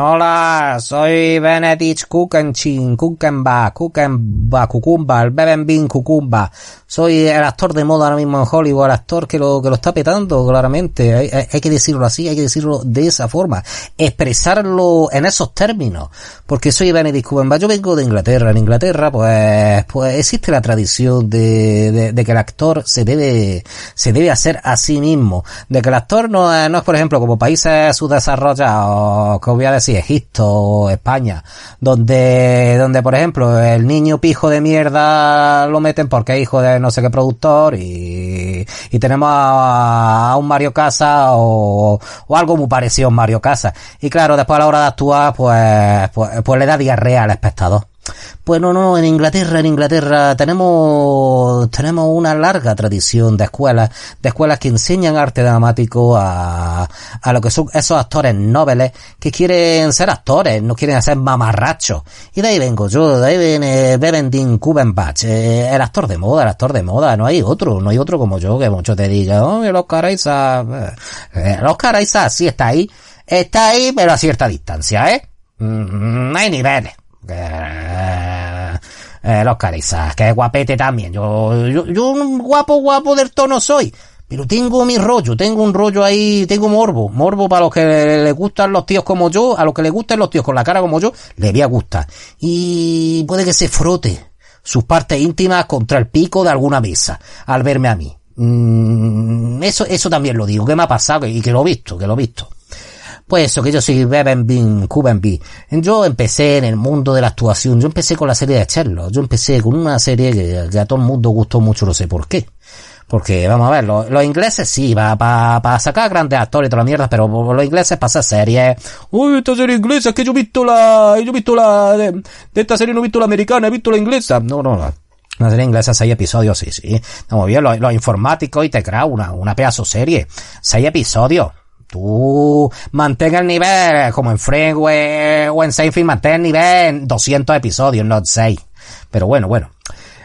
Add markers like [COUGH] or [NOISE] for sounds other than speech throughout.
Hola, soy Benedict Kukenchin, Kukenba, Kukenba, Kukumba, el Beben Bin Kukumba. Soy el actor de moda ahora mismo en Hollywood, el actor que lo, que lo está petando, claramente. Hay, que decirlo así, hay que decirlo de esa forma. Expresarlo en esos términos. Porque soy Benedict Kukenba. Yo vengo de Inglaterra. En Inglaterra, pues, pues existe la tradición de, de, que el actor se debe, se debe hacer a sí mismo. De que el actor no no es por ejemplo, como países subdesarrollados, que voy a decir, Egipto, España, donde, donde por ejemplo el niño pijo de mierda lo meten porque es hijo de no sé qué productor y, y tenemos a, a un Mario Casa o, o, algo muy parecido a un Mario Casa. Y claro, después a la hora de actuar, pues, pues, pues le da diarrea al espectador. Pues no, no, en Inglaterra, en Inglaterra tenemos, tenemos una larga tradición de escuelas, de escuelas que enseñan arte dramático a, a lo que son esos actores nobles que quieren ser actores, no quieren ser mamarrachos. Y de ahí vengo yo, de ahí viene Bevendin Kubenbach, eh, el actor de moda, el actor de moda, no hay otro, no hay otro como yo que mucho te diga, oh, el Oscar Isaac, eh, el Oscar sí está ahí, está ahí, pero a cierta distancia, ¿eh? Mm, hay niveles. Eh, eh, los carizas, que guapete también. Yo, yo, yo un guapo, guapo del tono soy. Pero tengo mi rollo, tengo un rollo ahí, tengo morbo. Morbo para los que les gustan los tíos como yo, a los que les gustan los tíos con la cara como yo, le voy a gustar. Y puede que se frote sus partes íntimas contra el pico de alguna mesa al verme a mí. Mm, eso, eso también lo digo, que me ha pasado y que lo he visto, que lo he visto. Pues eso, que yo soy Beben Bin, Cuban. Yo empecé en el mundo de la actuación, yo empecé con la serie de Sherlock, yo empecé con una serie que, que a todo el mundo gustó mucho, no sé por qué. Porque, vamos a ver, los, los ingleses sí, para pa, pa sacar grandes actores y toda la mierda, pero los ingleses para hacer series. Uy, esta serie inglesa, es que yo he visto la, yo he visto la, de, de esta serie no he visto la americana, he visto la inglesa. No, no, no. Una serie inglesa, seis episodios, sí, sí. Estamos bien, los, los informáticos y te crea una, una pedazo serie. Seis episodios tú mantenga el nivel, como en Friends o en Seinfeld, mantén el nivel en 200 episodios, no 6. Pero bueno, bueno.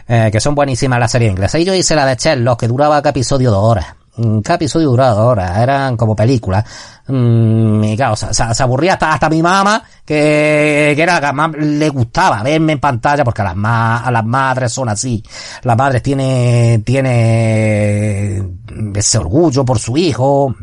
Eh, que son buenísimas las series inglesas. Y yo hice la de Sherlock, que duraba cada episodio dos horas. Cada episodio duraba dos horas, eran como películas. Mm, y claro, se, aburría hasta, hasta mi mamá, que, que era la que más le gustaba verme en pantalla, porque a las, ma, a las madres son así. Las madres tienen, tiene ese orgullo por su hijo,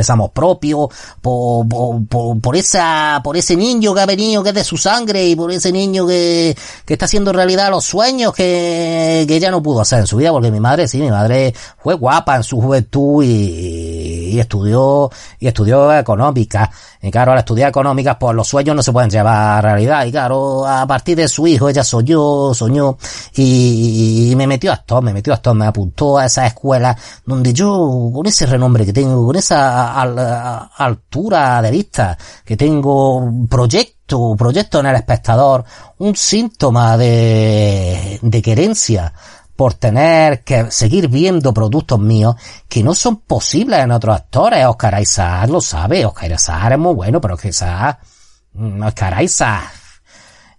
ese amor propio, por, por, por, por, esa, por ese niño que ha venido, que es de su sangre, y por ese niño que, que está haciendo realidad los sueños que, que ella no pudo hacer en su vida, porque mi madre, sí, mi madre fue guapa en su juventud y, estudió, y estudió económica. Y claro, al estudiar económicas, pues los sueños no se pueden llevar a realidad. Y claro, a partir de su hijo, ella soñó, soñó, y, y me metió a esto, me metió a esto, me apuntó a esa escuela donde yo, con ese renombre que tengo, con esa a, a, altura de vista, que tengo proyecto, proyecto en el espectador, un síntoma de, de querencia por tener que seguir viendo productos míos que no son posibles en otros actores. Oscar Isaac lo sabe, Oscar Isaac es muy bueno, pero que Oscar Isaac,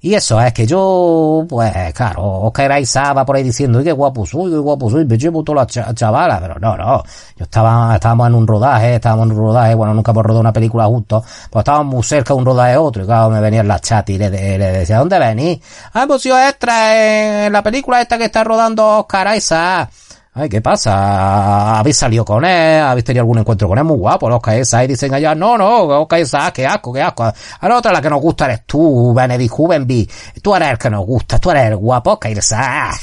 y eso es que yo, pues, claro, Oscar Isaac va por ahí diciendo, qué guapo soy, qué guapo soy, me llevo toda la ch chavala, pero no, no. Yo estaba, estábamos en un rodaje, estábamos en un rodaje, bueno, nunca hemos rodado una película justo, pues estábamos muy cerca de un rodaje otro, y claro, me venía en la chat y le, le, le decía, ¿dónde venís? Ah, hemos sido extra en la película esta que está rodando Oscar Isaac. Ay, ¿qué pasa? ¿Habéis salido con él? ¿Habéis tenido algún encuentro con él? Muy guapo, los Oscar Isaac. Y dicen allá, no, no, Oscar Isaac, qué asco, qué asco. A la otra la que nos gusta eres tú, Benedict Juvenby. Tú eres el que nos gusta, tú eres el guapo, Oscar Isaac.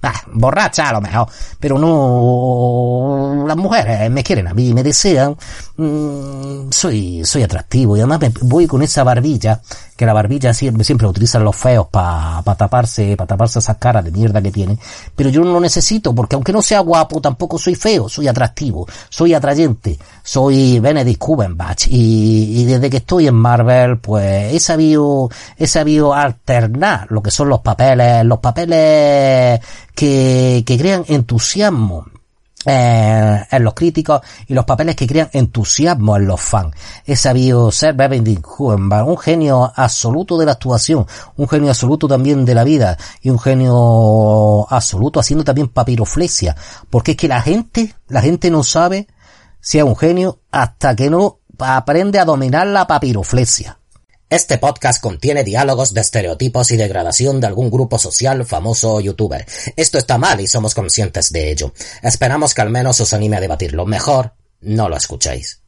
Ah, borracha a lo mejor, pero no, las mujeres me quieren a mí, me desean, mm, soy, soy atractivo y además me voy con esa barbilla, que la barbilla siempre, siempre utilizan los feos para pa taparse, para taparse esas caras de mierda que tienen, pero yo no lo necesito porque aunque no sea guapo tampoco soy feo, soy atractivo, soy atrayente, soy Benedict Cumberbatch. Y, y desde que estoy en Marvel pues he sabido, he sabido alternar lo que son los papeles, los papeles que, que crean entusiasmo eh, en los críticos y los papeles que crean entusiasmo en los fans. He sabido ser Cumberbatch, un genio absoluto de la actuación, un genio absoluto también de la vida y un genio absoluto haciendo también papiroflexia, porque es que la gente, la gente no sabe si es un genio hasta que no aprende a dominar la papiroflexia. Este podcast contiene diálogos de estereotipos y degradación de algún grupo social, famoso o youtuber. Esto está mal y somos conscientes de ello. Esperamos que al menos os anime a debatirlo. Mejor, no lo escuchéis.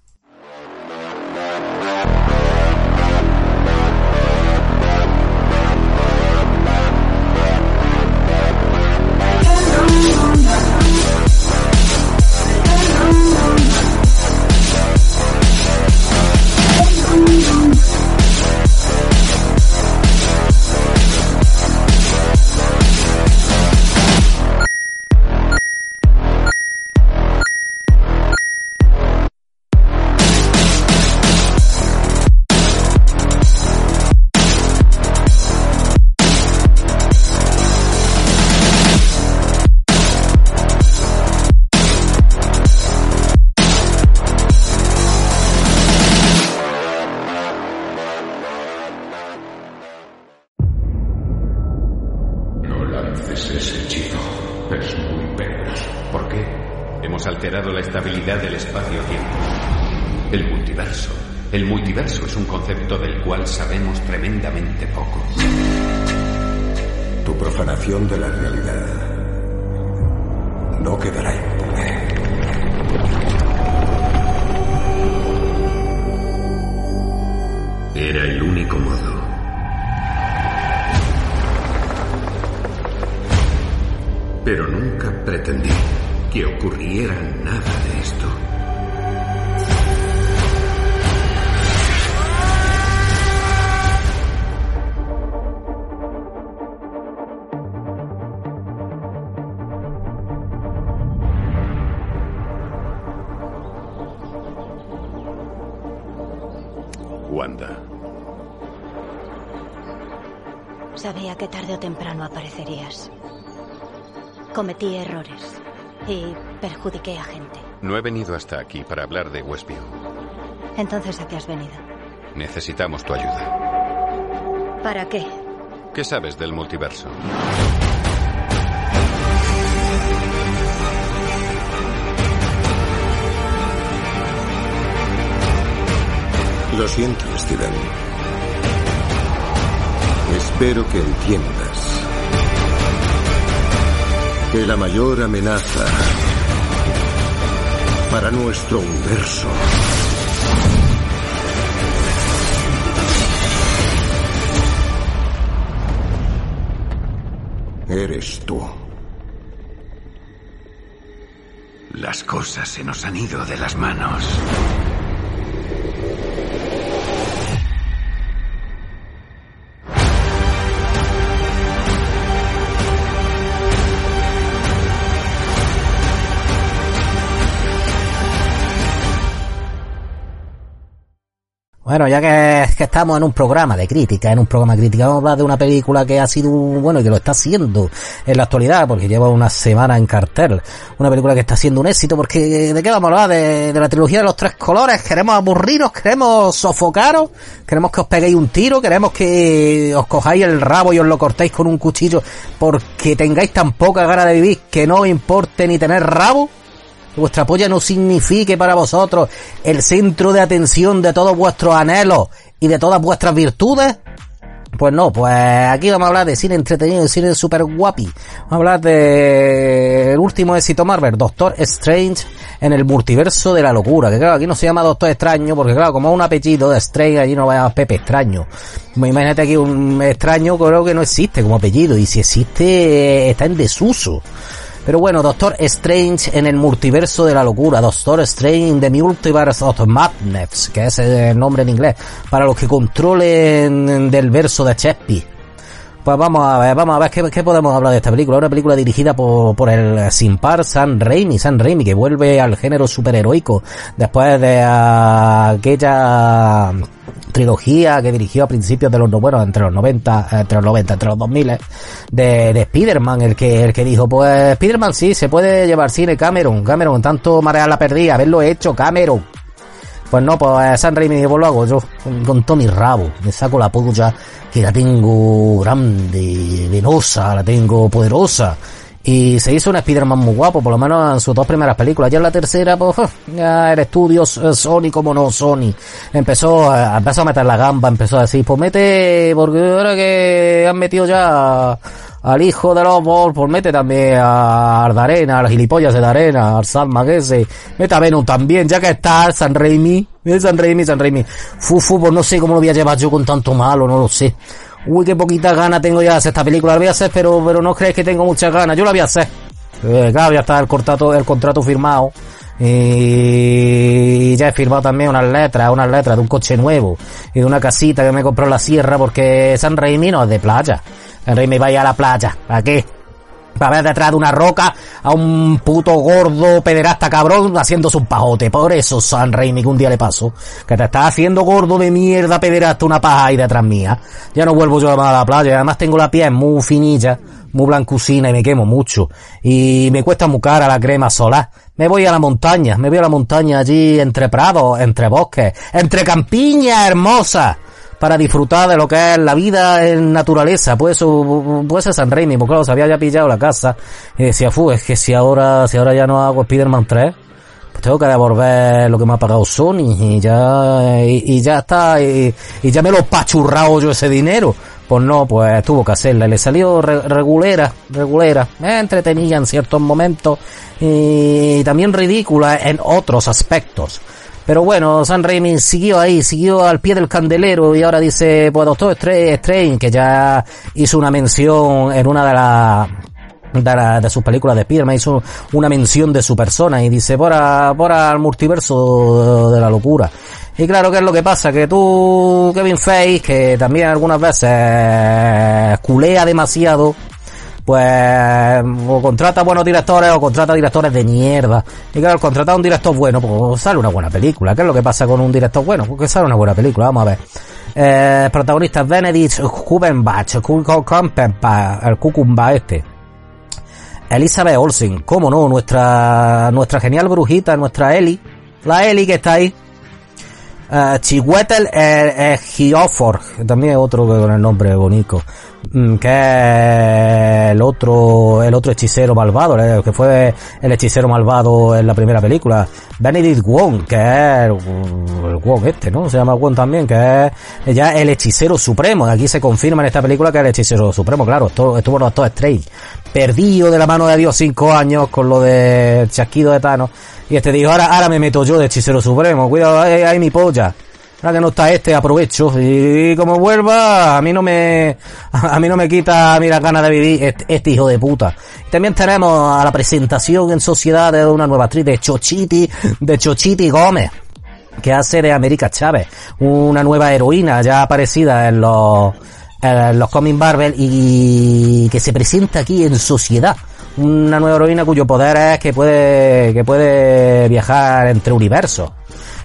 Sabía que tarde o temprano aparecerías. Cometí errores y perjudiqué a gente. no he venido hasta aquí para hablar de Westview. Entonces, ¿a qué has venido? Necesitamos tu ayuda. ¿Para qué? ¿Qué sabes del multiverso? Lo siento, Steven. Espero que entiendas que la mayor amenaza para nuestro universo eres tú. Las cosas se nos han ido de las manos. Bueno, ya que, que estamos en un programa de crítica, en un programa de crítica, vamos a hablar de una película que ha sido, bueno, y que lo está haciendo en la actualidad, porque lleva una semana en cartel. Una película que está siendo un éxito, porque ¿de qué vamos a hablar? De, de la trilogía de los tres colores, queremos aburriros, queremos sofocaros, queremos que os peguéis un tiro, queremos que os cojáis el rabo y os lo cortéis con un cuchillo, porque tengáis tan poca gana de vivir que no os importe ni tener rabo que vuestra polla no signifique para vosotros el centro de atención de todos vuestros anhelos y de todas vuestras virtudes? Pues no, pues aquí vamos a hablar de cine entretenido, de cine super guapi. Vamos a hablar de el último éxito Marvel, Doctor Strange en el multiverso de la locura. Que claro, aquí no se llama Doctor Extraño, porque claro, como es un apellido de Strange, allí no va a llamar Pepe Extraño. Pues Imagínate aquí un extraño, creo que no existe como apellido, y si existe, está en desuso. Pero bueno, Doctor Strange en el multiverso de la locura, Doctor Strange in the Multiverse of Madness, que es el nombre en inglés, para los que controlen del verso de Shakespeare. Pues vamos a ver, vamos a ver qué, podemos hablar de esta película. Una película dirigida por, por el sin par Sam Raimi, Sam Raimi, que vuelve al género superheroico después de aquella trilogía que dirigió a principios de los, no- bueno, entre los 90, eh, entre los 90, entre los 2000, eh, de, de Spider-Man, el que, el que dijo, pues Spider-Man sí, se puede llevar cine Cameron, Cameron, tanto marear la perdida, haberlo hecho, Cameron. Pues no, pues San Raimi pues lo hago yo, con, todo rabo. Me saco la polla, que la tengo grande, venosa, la tengo poderosa. Y se hizo un Spider-Man muy guapo, por lo menos en sus dos primeras películas. Ya en la tercera, pues, ya el estudio Sony como no Sony. Empezó, a, empezó a meter la gamba, empezó a decir, pues mete, porque ahora que han metido ya al hijo de los Balls, pues mete también a Ardarena, a las gilipollas de Arena, al Salma que se, mete a Venom también, ya que está San Raimi, San Raimi, San Raimi. Fufu, pues no sé cómo lo voy a llevar yo con tanto malo, no lo sé. Uy, qué poquita gana tengo ya de hacer esta película. La voy a hacer, pero, pero no crees que tengo muchas ganas. Yo la voy a hacer. Eh, claro, ya está el contrato, el contrato firmado. Y ya he firmado también unas letras, unas letras de un coche nuevo y de una casita que me compró la sierra porque San Raimi no es de playa. San Raimi vaya a la playa. ¿A qué? Para ver detrás de una roca a un puto gordo pederasta cabrón haciendo su pajote. Por eso San Raimi que un día le pasó. Que te está haciendo gordo de mierda pederasta una paja ahí detrás mía. Ya no vuelvo yo a la playa. Además tengo la piel muy finilla, muy blancusina y me quemo mucho. Y me cuesta muy cara la crema solar. Me voy a la montaña, me voy a la montaña allí entre prados, entre bosques, entre campiñas hermosas para disfrutar de lo que es la vida en naturaleza. Pues eso, puede ser San Raimi, porque claro, se había ya pillado la casa. Y decía, fu, es que si ahora, si ahora ya no hago Spider-Man 3, pues tengo que devolver lo que me ha pagado Sony y ya, y, ya está, y, ya me lo he yo ese dinero. Pues no, pues tuvo que hacerla. Le salió regulera, regulera. Me entretenía en ciertos momentos y también ridícula en otros aspectos. Pero bueno, San Raimi siguió ahí, siguió al pie del candelero y ahora dice, pues Doctor Strange, que ya hizo una mención en una de las de, sus películas de Spider-Man, hizo una mención de su persona y dice, por, por al multiverso de la locura. Y claro, ¿qué es lo que pasa? Que tú, Kevin Feige, que también algunas veces culea demasiado, pues o contrata buenos directores o contrata directores de mierda. Y claro, contratar a un director bueno, pues sale una buena película. ¿Qué es lo que pasa con un director bueno? Porque sale una buena película, vamos a ver. Eh, protagonista Benedict Cumberbatch, el Cucumba este. Elizabeth Olsen, cómo no, nuestra, nuestra genial brujita, nuestra Ellie. La Ellie que está ahí. Uh, Chihuetel eh, también es otro con el nombre bonito. Mm, que el otro, el otro hechicero malvado, eh, que fue el hechicero malvado en la primera película. Benedict Wong, que es el, Wong este, ¿no? Se llama Wong también, que es ya el hechicero supremo. Aquí se confirma en esta película que es el hechicero supremo, claro, esto, estuvo los dos Strange. Perdido de la mano de Dios cinco años con lo de chasquido de Thanos. Y este dijo, ahora, ahora me meto yo de hechicero supremo, cuidado, ahí, ahí mi polla. Ahora que no está este, aprovecho. Y como vuelva, a mí no me, a mí no me quita, mira, ganas de vivir este, este, hijo de puta. También tenemos a la presentación en sociedad de una nueva actriz de Chochiti, de Chochiti Gómez que hace de América Chávez, una nueva heroína ya aparecida en los, en los cómics Marvel y que se presenta aquí en sociedad. Una nueva heroína cuyo poder es que puede, que puede viajar entre universos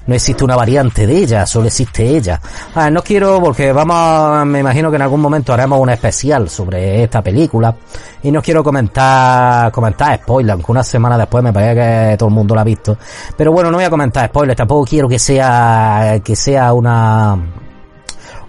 no existe una variante de ella, solo existe ella. Ah, no quiero porque vamos, me imagino que en algún momento haremos un especial sobre esta película y no quiero comentar, comentar spoilers, aunque una semana después me parece que todo el mundo la ha visto. Pero bueno, no voy a comentar spoilers, tampoco quiero que sea, que sea una,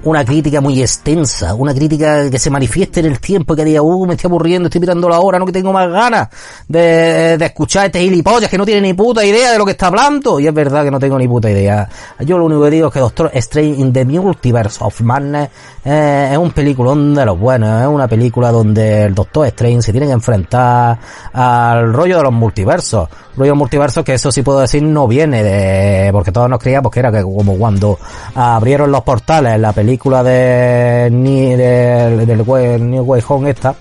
una crítica muy extensa, una crítica que se manifieste en el tiempo y que diga, uh, me estoy aburriendo, estoy mirando la hora, no que tengo más ganas de, de escuchar este gilipollas que no tiene ni puta idea de lo que está hablando. Y es verdad que no tengo ni puta idea. Yo lo único que digo es que Doctor Strange in the Multiverse of Madness eh, es un peliculón de los buenos, es una película donde el Doctor Strange se tiene que enfrentar al rollo de los multiversos. Rollo multiversos que eso sí puedo decir no viene de, porque todos nos creíamos que era que como cuando abrieron los portales en la película de, ni, de, del New Way Home esta,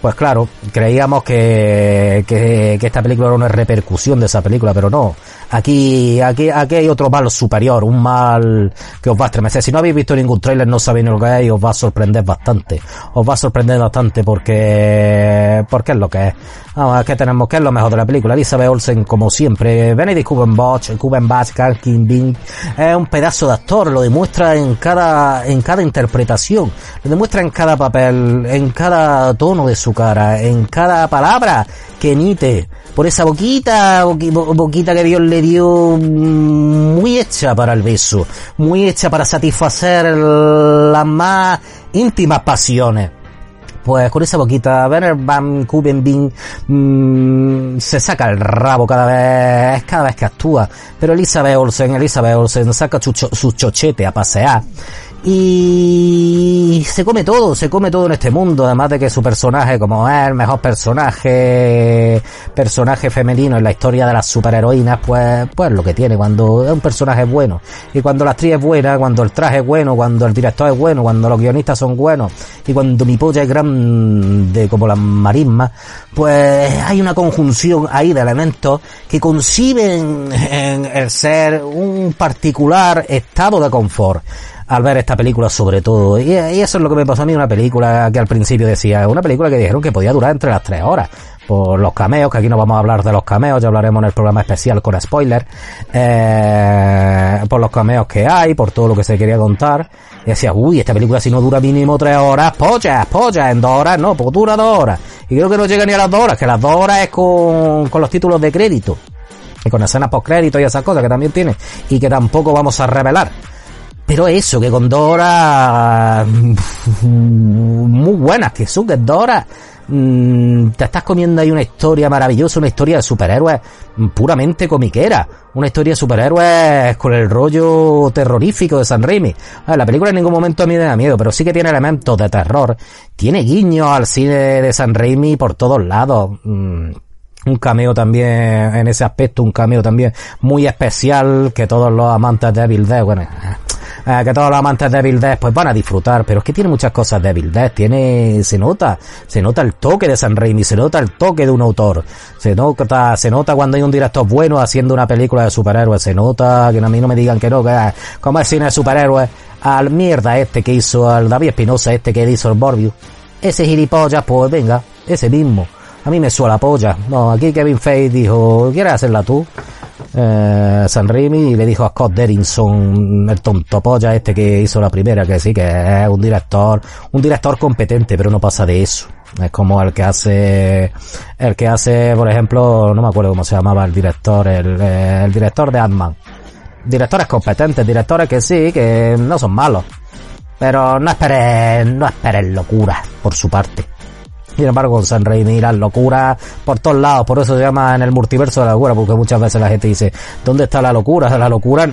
pues claro, creíamos que, que, que, esta película era una repercusión de esa película, pero no. Aquí, aquí, aquí hay otro mal superior, un mal que os va a estremecer. Si no habéis visto ningún trailer, no sabéis lo que es y os va a sorprender bastante. Os va a sorprender bastante porque, porque es lo que es. Vamos, ¿qué tenemos? ¿Qué es lo mejor de la película? Elizabeth Olsen, como siempre. Benedict Cumberbatch, Cumberbatch, Carl Bing, es un pedazo de actor, lo demuestra en cada, en cada interpretación, lo demuestra en cada papel, en cada tono de su cara, en cada palabra que emite, por esa boquita, boquita que Dios le dio mm, muy hecha para el beso, muy hecha para satisfacer las más íntimas pasiones. pues con esa boquita, Werner Van Kubenbing mmm, se saca el rabo cada vez, cada vez que actúa. Pero Elizabeth Olsen, Elizabeth Olsen saca su, su chochete a pasear y se come todo, se come todo en este mundo, además de que su personaje, como es el mejor personaje, personaje femenino en la historia de las superheroínas, pues, pues lo que tiene cuando es un personaje bueno. Y cuando la actriz es buena, cuando el traje es bueno, cuando el director es bueno, cuando los guionistas son buenos, y cuando mi polla es grande como la marisma, pues hay una conjunción ahí de elementos que conciben en el ser un particular estado de confort al ver esta película sobre todo. Y, eso es lo que me pasó a mí, una película que al principio decía, una película que dijeron que podía durar entre las tres horas. Por los cameos, que aquí no vamos a hablar de los cameos, ya hablaremos en el programa especial con spoiler. Eh, por los cameos que hay, por todo lo que se quería contar. Y decía, uy, esta película si no dura mínimo tres horas, polla, polla, en dos horas no, pues dura dos horas. Y creo que no llega ni a las dos horas, que las dos horas es con, con los títulos de crédito. Y con escenas post crédito y esas cosas que también tiene. Y que tampoco vamos a revelar. Pero eso, que con Dora muy buenas, que son que Dora mm, te estás comiendo ahí una historia maravillosa, una historia de superhéroes puramente comiquera, una historia de superhéroes con el rollo terrorífico de San Raimi. la película en ningún momento a mí me da miedo, pero sí que tiene elementos de terror, tiene guiños al cine de San Raimi por todos lados. Mm, un cameo también en ese aspecto, un cameo también muy especial que todos los amantes de Evil Dead, bueno, eh, que todos los amantes de Evil pues van a disfrutar, pero es que tiene muchas cosas de Evil tiene, se nota, se nota el toque de San Raimi, se nota el toque de un autor, se nota, se nota cuando hay un director bueno haciendo una película de superhéroes, se nota, que a mí no me digan que no, que ah, como es cine de superhéroes, al mierda este que hizo, al David Espinosa este que hizo el Borbius, ese gilipollas, pues venga, ese mismo. A mí me suela la polla. No, aquí Kevin Feige dijo, ¿quieres hacerla tú? Eh, San Raimi y le dijo a Scott Derrickson, el tonto polla este que hizo la primera, que sí, que es un director, un director competente, pero no pasa de eso. Es como el que hace, el que hace, por ejemplo, no me acuerdo cómo se llamaba el director, el, eh, director de Ant-Man. Directores competentes, directores que sí, que no son malos. Pero no esperes, no esperes locuras por su parte. Sin embargo, San Raimi las locuras por todos lados, por eso se llama en el multiverso de la locura, porque muchas veces la gente dice, ¿dónde está la locura? La locura,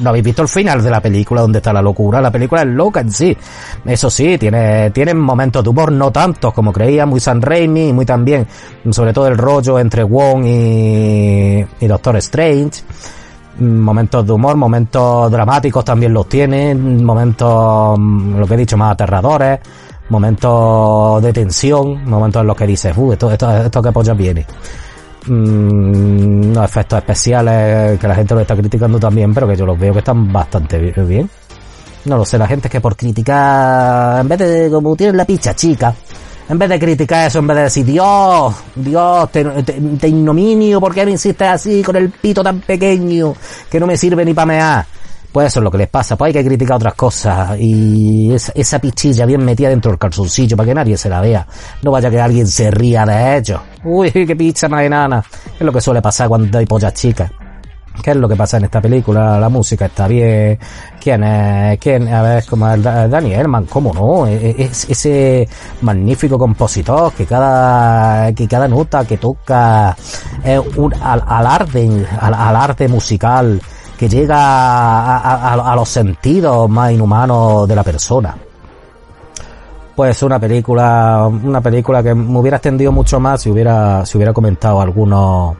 no habéis visto el final de la película, ¿dónde está la locura? La película es loca en sí. Eso sí, tiene, tiene momentos de humor, no tantos como creía, muy San Raimi, muy también, sobre todo el rollo entre Wong y, y Doctor Strange momentos de humor, momentos dramáticos también los tiene, momentos, lo que he dicho, más aterradores, momentos de tensión, momentos en los que dices, uh, esto, esto, esto que pollas viene. Mm, efectos especiales que la gente lo está criticando también, pero que yo los veo que están bastante bien. No lo sé, la gente es que por criticar, en vez de como tienen la picha chica, en vez de criticar eso, en vez de decir, Dios, Dios, te, te, te ignominio, ¿por qué me insistes así con el pito tan pequeño que no me sirve ni para mear? Eso es lo que les pasa, pues hay que criticar otras cosas y esa, pichilla bien metida dentro del calzoncillo para que nadie se la vea. No vaya que alguien se ría de ellos. Uy, qué pizza más enana. Es lo que suele pasar cuando hay pollas chicas. ¿Qué es lo que pasa en esta película? La música está bien. ¿Quién es? ¿Quién? A ver, como el Danny Elman, ¿cómo no? E, e, es, ese magnífico compositor que cada, que cada nota que toca es un alarde, al, arte musical que llega a, los sentidos más inhumanos de la persona. Pues una película, una película que me hubiera extendido mucho más si hubiera, si hubiera comentado algunos,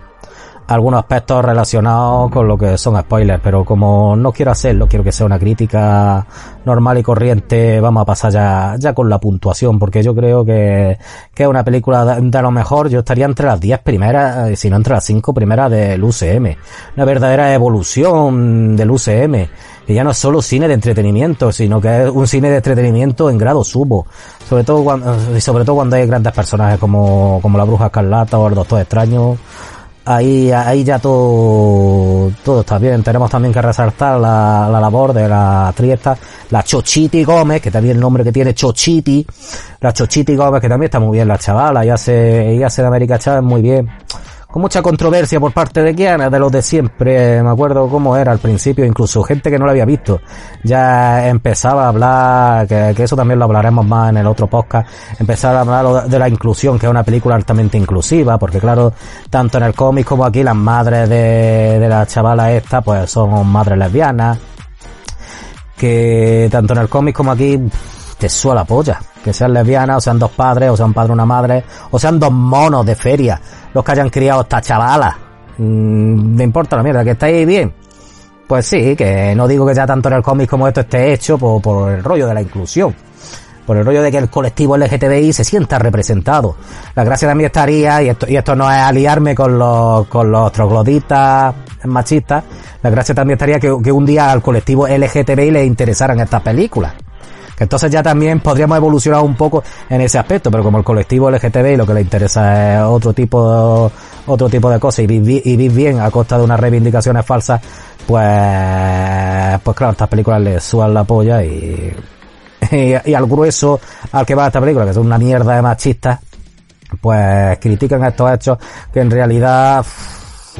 algunos aspectos relacionados con lo que son spoilers, pero como no quiero hacerlo, quiero que sea una crítica normal y corriente, vamos a pasar ya, ya con la puntuación, porque yo creo que, que es una película de, lo mejor, yo estaría entre las 10 primeras, eh, si no entre las 5 primeras del UCM. Una verdadera evolución del UCM, que ya no es solo cine de entretenimiento, sino que es un cine de entretenimiento en grado subo. Sobre todo cuando, sobre todo cuando hay grandes personajes como, como la Bruja Escarlata o el Doctor Extraño ahí, ahí ya todo, todo está bien. Tenemos también que resaltar la, la labor de la triesta, la Chochiti Gómez, que también el nombre que tiene Chochiti, la Chochiti Gómez, que también está muy bien la chavala, y hace, y hace de América Chávez muy bien. Con mucha controversia por parte de quienes, de los de siempre, me acuerdo cómo era al principio, incluso gente que no lo había visto, ya empezaba a hablar, que, eso también lo hablaremos más en el otro podcast, empezaba a hablar de la inclusión, que es una película altamente inclusiva, porque claro, tanto en el cómic como aquí las madres de, de la chavala esta, pues son madres lesbianas, que tanto en el cómic como aquí te suela polla. Que sean lesbianas, o sean dos padres, o sean padre una madre, o sean dos monos de feria, los que hayan criado esta chavala. Mm, me importa la mierda, que estáis bien. Pues sí, que no digo que ya tanto en el cómic como esto esté hecho por, el rollo de la inclusión. Por el rollo de que el colectivo LGTBI se sienta representado. La gracia también estaría, y esto, y esto no es aliarme con los, con los trogloditas machistas, la gracia también estaría que, que un día al colectivo LGTBI le interesaran estas películas. Entonces ya también podríamos evolucionar un poco en ese aspecto, pero como el colectivo LGTBI lo que le interesa es otro tipo, otro tipo de cosas y vivir, y vivir bien a costa de unas reivindicaciones falsas, pues, pues claro, estas películas le suban la polla y, y, y al grueso al que va esta película, que son una mierda de machistas, pues critican estos hechos que en realidad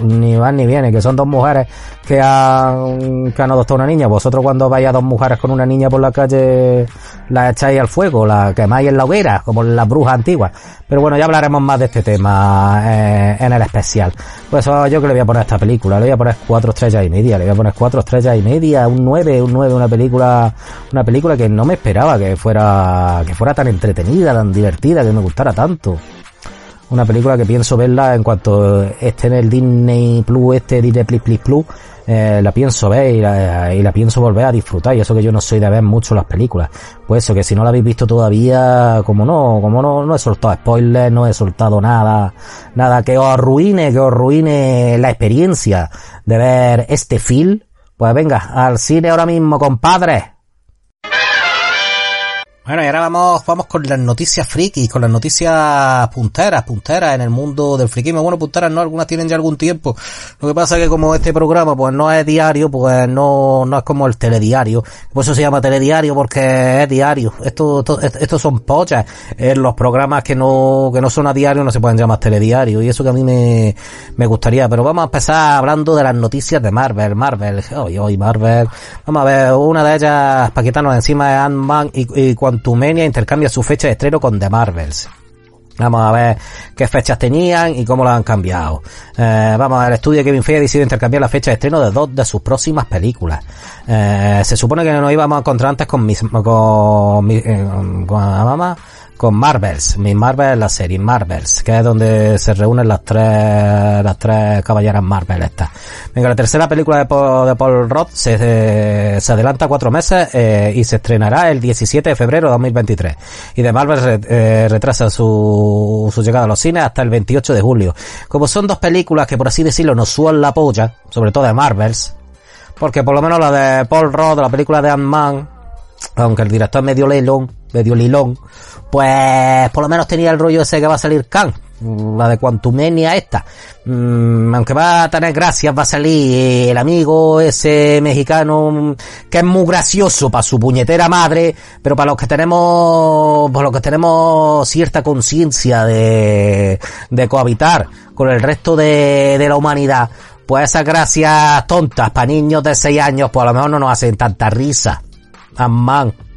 ni van ni vienen, que son dos mujeres que han, que han adoptado una niña. Vosotros cuando vais a dos mujeres con una niña por la calle, la echáis al fuego, la quemáis en la hoguera, como las brujas antiguas. Pero bueno, ya hablaremos más de este tema eh, en el especial. Pues eso yo que le voy a poner esta película, le voy a poner cuatro estrellas y media, le voy a poner cuatro estrellas y media, un nueve, un nueve, una película, una película que no me esperaba que fuera, que fuera tan entretenida, tan divertida, que me gustara tanto una película que pienso verla en cuanto esté en el Disney Plus, este Disney Plus Plus Plus, eh, la pienso ver y la, pienso volver a disfrutar y eso que yo no soy de ver mucho las películas. Pues eso, que si no la habéis visto todavía, como no, como no, no he soltado spoilers, no he soltado nada, nada que os arruine, que os arruine la experiencia de ver este film, pues venga, al cine ahora mismo, compadre. Bueno, y ahora vamos, vamos con las noticias frikis, con las noticias punteras, punteras en el mundo del frikismo. Bueno, punteras no, algunas tienen ya algún tiempo. Lo que pasa es que como este programa pues no es diario, pues no, no es como el telediario. Por eso se llama telediario, porque es diario. Esto, esto, estos son pollas. Eh, los programas que no, que no son a diario no se pueden llamar telediario. Y eso que a mí me, me gustaría. Pero vamos a empezar hablando de las noticias de Marvel. Marvel, hoy, hoy Marvel. Vamos a ver, una de ellas, para quitarnos encima de Ant-Man y, y cuando Quantumania intercambia su fecha de estreno con The Marvels. Vamos a ver qué fechas tenían y cómo las han cambiado. Eh, vamos el estudio Kevin Feige ha decidido intercambiar la fecha de estreno de dos de sus próximas películas. Eh, se supone que nos íbamos a encontrar antes con mis, con, con, eh, mamá, con Marvels, mi Marvel, la serie Marvels, que es donde se reúnen las tres, las tres caballeras Marvel estas. Venga, la tercera película de Paul, de Paul Roth se, eh, se adelanta cuatro meses eh, y se estrenará el 17 de febrero de 2023. Y de Marvel eh, retrasa su, su llegada a los cines hasta el 28 de julio. Como son dos películas que por así decirlo nos suban la polla, sobre todo de Marvels, porque por lo menos la de Paul Roth, la película de Ant-Man, aunque el director es medio lilón, medio lilón, pues por lo menos tenía el rollo ese que va a salir Khan, la de Quantumenia esta. Mm, aunque va a tener gracias, va a salir el amigo ese mexicano que es muy gracioso para su puñetera madre, pero para los que tenemos, para los que tenemos cierta conciencia de, de cohabitar con el resto de, de la humanidad, pues esas gracias tontas para niños de 6 años, pues a lo mejor no nos hacen tanta risa. Amán.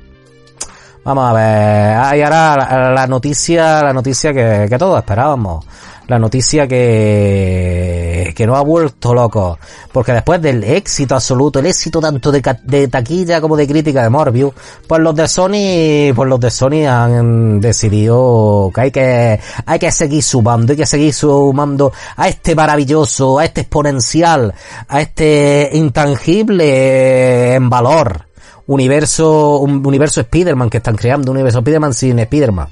Vamos a ver, ahí ahora la, noticia, la noticia que, que todos esperábamos. La noticia que, que no ha vuelto loco. Porque después del éxito absoluto, el éxito tanto de, de taquilla como de crítica de Morbius, pues los de Sony, pues los de Sony han decidido que hay que, hay que seguir sumando, hay que seguir sumando a este maravilloso, a este exponencial, a este intangible en valor universo, un universo Spider-Man que están creando, un universo Spider-Man sin Spider-Man.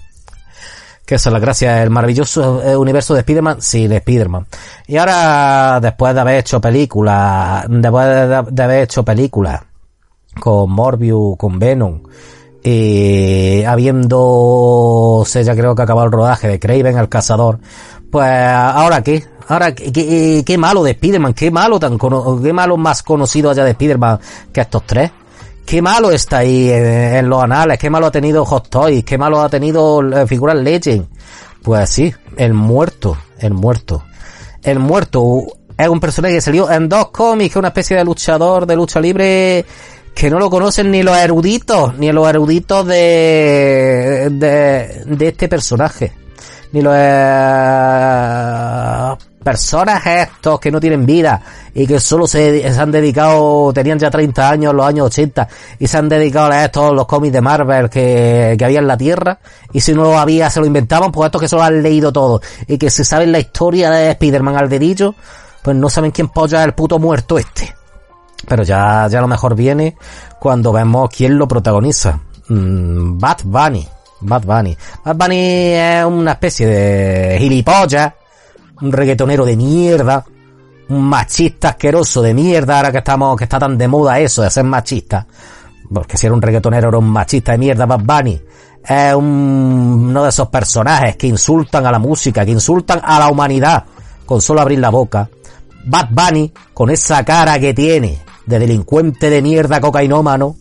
Que es la gracia, el maravilloso universo de Spider-Man sin Spider-Man. Y ahora, después de haber hecho películas, después de, de, haber hecho películas con Morbius, con Venom, y habiendo, se ya creo que acabado el rodaje de Craven el cazador, pues ahora qué, ahora qué, qué malo de Spider-Man, qué malo tan, qué malo más conocido allá de Spider-Man que estos tres qué malo está ahí en, en, los anales, qué malo ha tenido Hot Toys, qué malo ha tenido eh, figuras Legend. Pues sí, el muerto, el muerto. el muerto es un personaje que salió en dos cómics, que es una especie de luchador de lucha libre que no lo conocen ni los eruditos, ni los eruditos de, de, de este personaje. Ni los eh, personajes estos que no tienen vida y que solo se, se, han dedicado, tenían ya 30 años, los años 80, y se han dedicado a leer todos los cómics de Marvel que, que había en la Tierra, y si no lo había, se lo inventaban, pues estos que solo han leído todo, y que se saben la historia de Spider-Man al dedillo, pues no saben quién polla es el puto muerto este. Pero ya, ya lo mejor viene cuando vemos quién lo protagoniza. Mm, Bad Bunny. Bad Bunny. Bad Bunny es una especie de gilipollas, un reggaetonero de mierda, un machista asqueroso de mierda, ahora que estamos, que está tan de moda eso de ser machista. Porque si era un reggaetonero era un machista de mierda, Bad Bunny. Es un, uno de esos personajes que insultan a la música, que insultan a la humanidad, con solo abrir la boca. Bad Bunny, con esa cara que tiene, de delincuente de mierda cocainómano,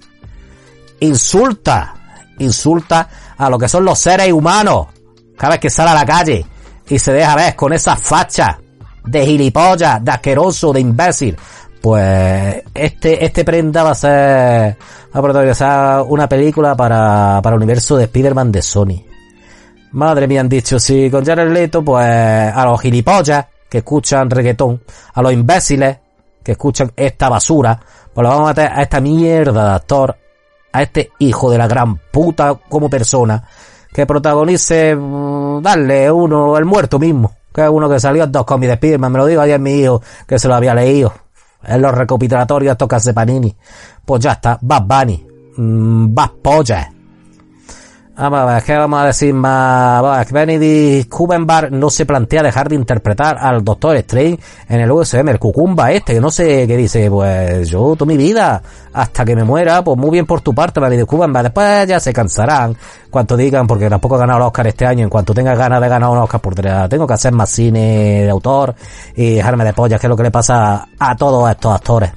insulta, insulta a lo que son los seres humanos cada vez que sale a la calle y se deja ver con esa facha de gilipollas, de asqueroso, de imbécil. Pues este, este prenda va a ser, va a protagonizar una película para, para el universo de Spider-Man de Sony. Madre mía, han dicho, si con Jared Leto, pues a los gilipollas que escuchan reggaetón, a los imbéciles que escuchan esta basura, pues lo vamos a meter a esta mierda de actor, a este hijo de la gran puta como persona, que protagonice, darle uno, el muerto mismo, que es uno que salió en dos cómics de me lo digo ayer mi hijo, que se lo había leído, en los recopilatorios estos de Panini. Pues ya está, Bad Bunny, mmm, Polla. Vamos a ver, ¿qué vamos a decir más? Bueno, que Benedict Cumberbatch no se plantea dejar de interpretar al Doctor Strange en el USM, el cucumba este, que no sé qué dice, pues yo toda mi vida, hasta que me muera, pues muy bien por tu parte, Benedict Cumberbatch. Después ya se cansarán, cuanto digan, porque tampoco he ganado el Oscar este año, en cuanto tenga ganas de ganar un Oscar, por tengo que hacer más cine de autor y dejarme de pollas, que es lo que le pasa a todos estos actores.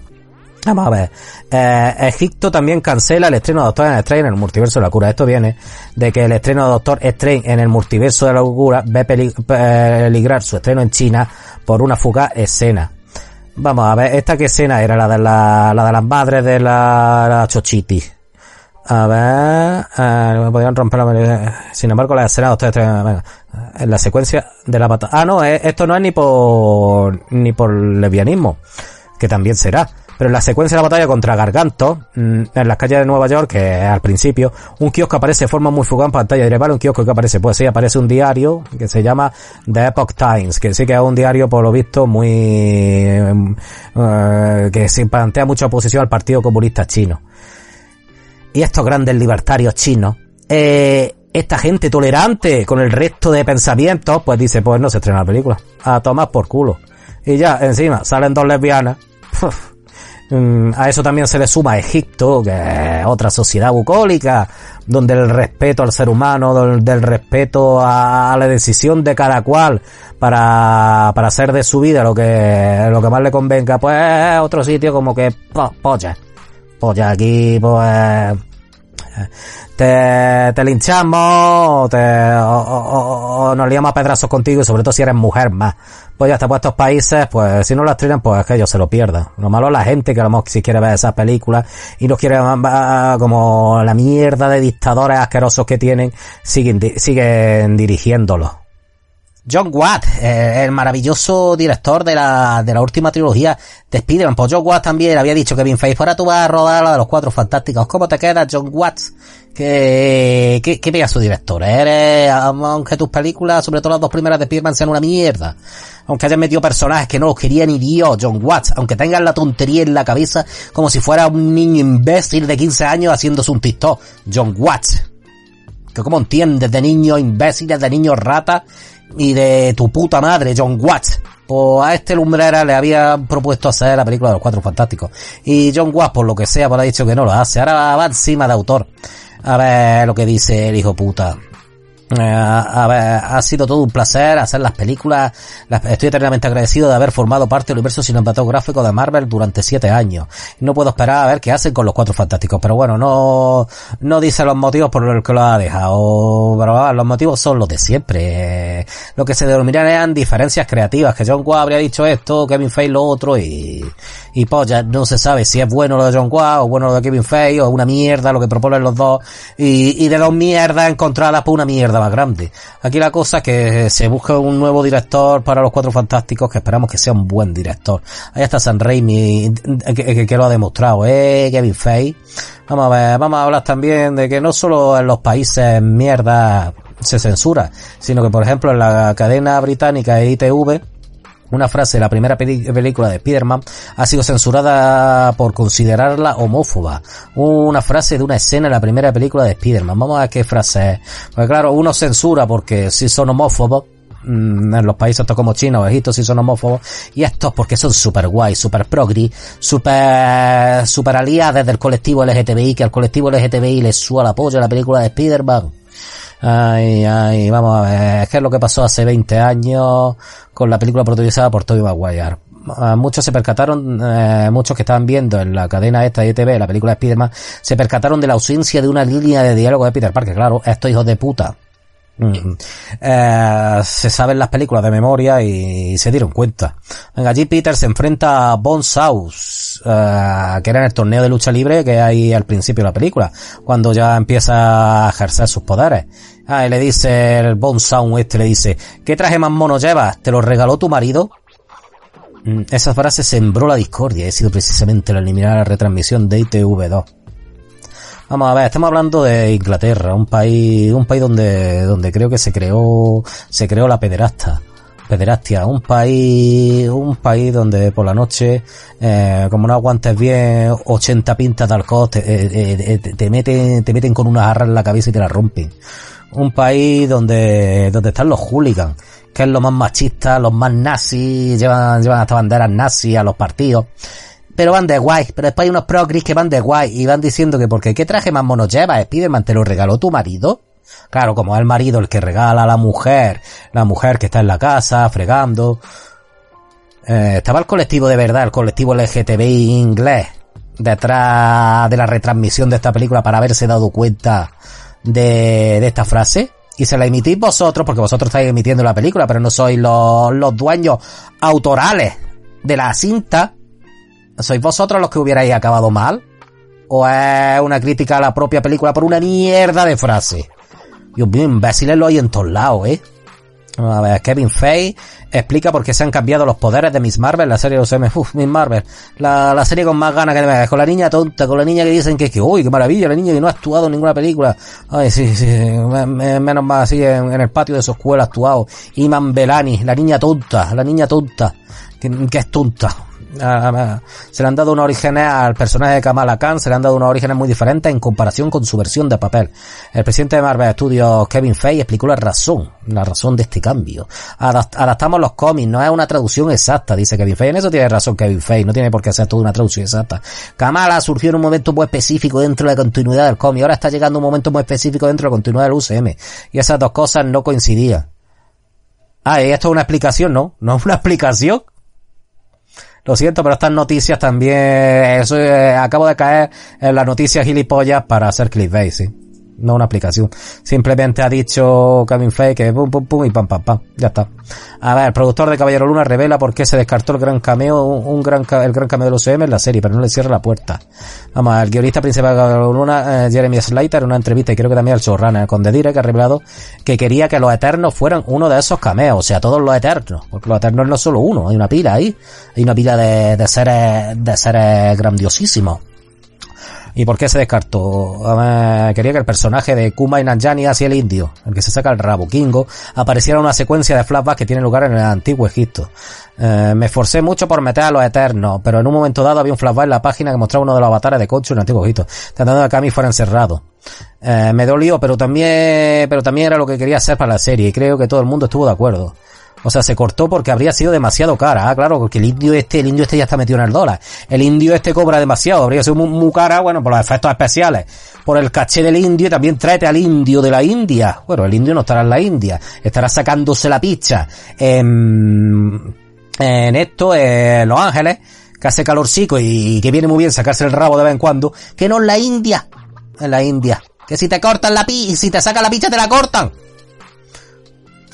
Vamos a ver. Eh, Egipto también cancela el estreno de Doctor Strange en el multiverso de la cura. Esto viene de que el estreno de Doctor Strange en el multiverso de la locura ve peligrar su estreno en China por una fugaz escena. Vamos a ver, esta que escena era la de la, la de las madres de la, la Chochiti. A ver, eh, me podían romper la Sin embargo, la escena de Doctor Strange, venga, en la secuencia de la pata. Ah, no, eh, esto no es ni por, ni por lesbianismo, que también será pero en la secuencia de la batalla contra Garganto, mm, en las calles de Nueva York, que al principio, un kiosco aparece de forma muy fugaz en pantalla. Vale, un kiosco que aparece. Pues sí, aparece un diario que se llama The Epoch Times, que sí que es un diario, por lo visto, muy, eh, que se plantea mucha oposición al Partido Comunista Chino. Y estos grandes libertarios chinos, eh, esta gente tolerante con el resto de pensamientos, pues dice, pues no se estrena la película. A tomar por culo. Y ya, encima, salen dos lesbianas. [LAUGHS] Mm, a eso también se le suma Egipto, que es otra sociedad bucólica, donde el respeto al ser humano, del, respeto a, la decisión de cada cual para, para hacer de su vida lo que, lo que más le convenga, pues otro sitio como que polla. Polla aquí, pues te, te linchamos te, o, nos liamos a pedrazos contigo y sobre todo si eres mujer más. Pues ya está, pues estos países, pues si no las estrenan, pues es que ellos se lo pierdan. Lo malo es la gente que a lo mejor si quiere ver esas películas y no quiere como la mierda de dictadores asquerosos que tienen, siguen, siguen dirigiéndolo. John Watt, eh, el maravilloso director de la, de la última trilogía de Spider-Man. Pues John Watt también había dicho que Kevin Feige, ahora tú vas a rodar la de los cuatro fantásticos. ¿Cómo te queda John Watt? ¿Qué, qué, qué su director? Eres, aunque tus películas, sobre todo las dos primeras de Spider-Man, sean una mierda. Aunque hayas metido personajes que no los quería ni Dios, John Watts. Aunque tengas la tontería en la cabeza como si fuera un niño imbécil de 15 años haciéndose un TikTok. John Watts. Que como entiendes de niños imbéciles, de niños ratas y de tu puta madre, John Watts. Pues a este lumbrera le había propuesto hacer la película de los Cuatro Fantásticos. Y John Watts, por lo que sea, pues ha dicho que no lo hace. Ahora va encima de autor. A ver lo que dice el hijo puta. Eh, a, ver, ha sido todo un placer hacer las películas. estoy eternamente agradecido de haber formado parte del universo cinematográfico de Marvel durante siete años. No puedo esperar a ver qué hacen con los cuatro fantásticos. Pero bueno, no, no dice los motivos por los que lo ha dejado. Los motivos son los de siempre. lo que se denominarían diferencias creativas. Que John Qua habría dicho esto, Kevin Feige lo otro y, y pues ya no se sabe si es bueno lo de John Qua o bueno lo de Kevin Feige o una mierda lo que proponen los dos. Y, y de dos mierdas encontradas por una mierda grande. Aquí la cosa es que se busca un nuevo director para los Cuatro Fantásticos que esperamos que sea un buen director. Ahí está San Raimi que, lo ha demostrado, eh, Kevin Feige. Vamos a ver, vamos a hablar también de que no solo en los países mierda se censura, sino que por ejemplo en la cadena británica ITV una frase de la primera película de Spider-Man ha sido censurada por considerarla homófoba. Una frase de una escena en la primera película de Spider-Man. Vamos a ver qué frase es. Porque claro, uno censura porque si son homófobos, mm, en los países estos como China o Egipto si son homófobos y estos porque son super guay, super progri, super super aliados del colectivo LGTBI que al colectivo LGTBI le suela la polla la película de Spider-Man Ay, ay, vamos a ver, ¿qué es lo que pasó hace 20 años con la película protagonizada por Tobey Maguire? Ah, muchos se percataron, eh, muchos que estaban viendo en la cadena esta de ITV, la película de Spider-Man, se percataron de la ausencia de una línea de diálogo de Peter Parker. Claro, estos hijos de puta eh, se saben las películas de memoria y, se dieron cuenta. Allí Peter se enfrenta a Bon Saus, eh, que era en el torneo de lucha libre que hay al principio de la película, cuando ya empieza a ejercer sus poderes. Ah, y le dice el Bon Sound este, le dice, ¿qué traje más mono llevas? ¿Te lo regaló tu marido? Mm, esa frase sembró la discordia, he sido precisamente la eliminar la retransmisión de ITV2. Vamos a ver, estamos hablando de Inglaterra, un país, un país donde, donde creo que se creó, se creó la pederasta. Pederastia, un país, un país donde por la noche, eh, como no aguantes bien 80 pintas de alcohol, te, eh, eh, te, meten, te meten con una jarra en la cabeza y te la rompen un país donde, donde están los hooligans, que es lo más machista, los más nazis, llevan, llevan hasta banderas nazis a los partidos. Pero van de guay, pero después hay unos progris que van de guay y van diciendo que porque qué traje más monos lleva, Spiderman te lo regaló tu marido. Claro, como es el marido el que regala a la mujer, la mujer que está en la casa, fregando. Eh, estaba el colectivo de verdad, el colectivo LGTBI inglés, detrás de la retransmisión de esta película para haberse dado cuenta de, esta frase y se la emitís vosotros, porque vosotros estáis emitiendo la película, pero no sois los dueños autorales de la cinta, ¿sois vosotros los que hubierais acabado mal? ¿O es una crítica a la propia película por una mierda de frase? Dios mío, imbéciles lo hay en todos lados, ¿eh? A ver, Kevin Feige explica por qué se han cambiado los poderes de Miss Marvel, la serie de los M. Uf, Miss Marvel. La, la serie con más ganas que me con la niña tonta, con la niña que dicen que, que, uy, qué maravilla, la niña que no ha actuado en ninguna película. Ay, sí, sí, menos mal así en, el patio de su escuela ha actuado. Iman Belani, la niña tonta, la niña tonta, que es tonta se le han dado una origen al personaje de Kamala Khan, se le han dado una orígenes muy diferentes en comparación con su versión de papel. El presidente de Marvel Studios, Kevin Feige, explicó la razón, la razón de este cambio. adaptamos los cómics, no es una traducción exacta, dice Kevin Feige. En eso tiene razón Kevin Feige, no tiene por qué ser toda una traducción exacta. Kamala surgió en un momento muy específico dentro de la continuidad del cómic, ahora está llegando un momento muy específico dentro de la continuidad del UCM. Y esas dos cosas no coincidían. Ah, esto es una explicación, ¿no? No es una [LAUGHS] explicación. Lo siento, pero estas noticias también, eso, eh, acabo de caer en las noticias gilipollas para hacer clickbait, sí no una aplicación. Simplemente ha dicho Kevin Feige que pum pum pum y pam pam pam. Ya está. A ver, el productor de Caballero Luna revela por qué se descartó el gran cameo, un, gran el gran cameo de los UCM en la serie, pero no le cierra la puerta. Vamos, el guionista principal de Caballero Luna, eh, Jeremy Slater, en una entrevista y creo que también el showrunner con The Direct ha revelado que quería que los Eternos fueran uno de esos cameos, o sea, todos los Eternos, porque los Eternos no es solo uno, hay una pila ahí, hay una pila de, de seres, de seres grandiosísimos. ¿Y por qué se descartó? quería que el personaje de Kuma y Nanjani, así el indio, el que se saca el rabo, Kingo, apareciera en una secuencia de flashbacks que tiene lugar en el antiguo Egipto. Eh, me esforcé mucho por meter a los eternos, pero en un momento dado había un flashback en la página que mostraba uno de los avatares de Kochu en el antiguo Egipto, tratando de que Kami fuera encerrado. Eh, me dolió, pero también, pero también era lo que quería hacer para la serie y creo que todo el mundo estuvo de acuerdo. O sea, se cortó porque habría sido demasiado cara. Ah, claro, porque el indio este, el indio este ya está metido en el dólar. El indio este cobra demasiado. Habría sido muy, muy cara, bueno, por los efectos especiales. Por el caché del indio y también tráete al indio de la India. Bueno, el indio no estará en la India. Estará sacándose la picha en, en esto, en Los Ángeles, que hace calorcico y que viene muy bien sacarse el rabo de vez en cuando. Que no en la India. En la India. Que si te cortan la pi, si te sacan la picha te la cortan.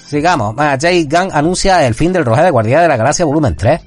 Sigamos. Jay Gunn anuncia el fin del rodaje de Guardia de la Galaxia volumen 3.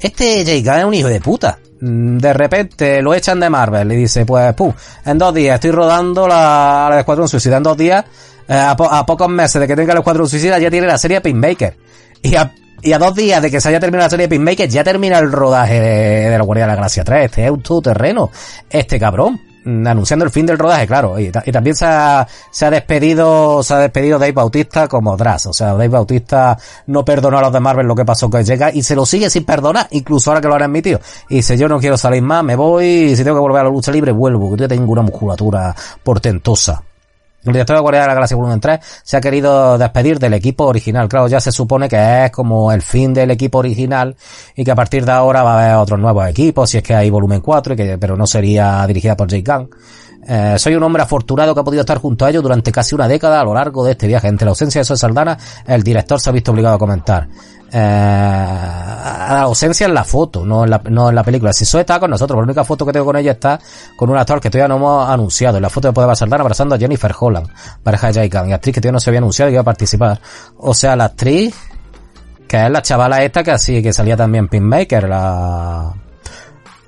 Este Jay Gunn es un hijo de puta. Mm, De repente lo echan de Marvel y dice, pues, puh, en dos días estoy rodando la, la Escuadrón Suicida. En dos días, eh, a pocos meses de que tenga el Escuadrón Suicida, ya tiene la serie Pinmaker. Y a, y a dos días de que se haya terminado la serie Pinmaker, ya termina el rodaje de, de la Guardia de la Galaxia 3. Este es un todoterreno. Este cabrón. Mm, Anunciando el fin del rodaje, claro. Y, ta- y también se ha, despedido, se ha despedido Dave Bautista como Dras. O sea, Dave Bautista no perdonó a los de Marvel lo que pasó con llega y se lo sigue sin perdonar, incluso ahora que lo han admitido. Y dice, yo no quiero salir más, me voy, y si tengo que volver a la lucha libre, vuelvo, que yo tengo una musculatura portentosa. El director de Guardia de la Galaxia Volumen 3 se ha querido despedir del equipo original. Claro, ya se supone que es como el fin del equipo original y que a partir de ahora va a haber otros nuevos equipos, si es que hay Volumen 4, y que, pero no sería dirigida por Jake Gunn. Eh, soy un hombre afortunado que ha podido estar junto a ellos durante casi una década a lo largo de este viaje. Entre la ausencia de Zoe Saldana, el director se ha visto obligado a comentar. Eh, ausencia en la foto, no en la, no en la película. Está con nosotros, la única foto que tengo con ella está con un actor que todavía no hemos anunciado. En la foto de Poder Saldana abrazando a Jennifer Holland, pareja de Jake Gunn, y actriz que todavía no se había anunciado que iba a participar. O sea, la actriz, que es la chavala esta que así, que salía también Pinmaker, la,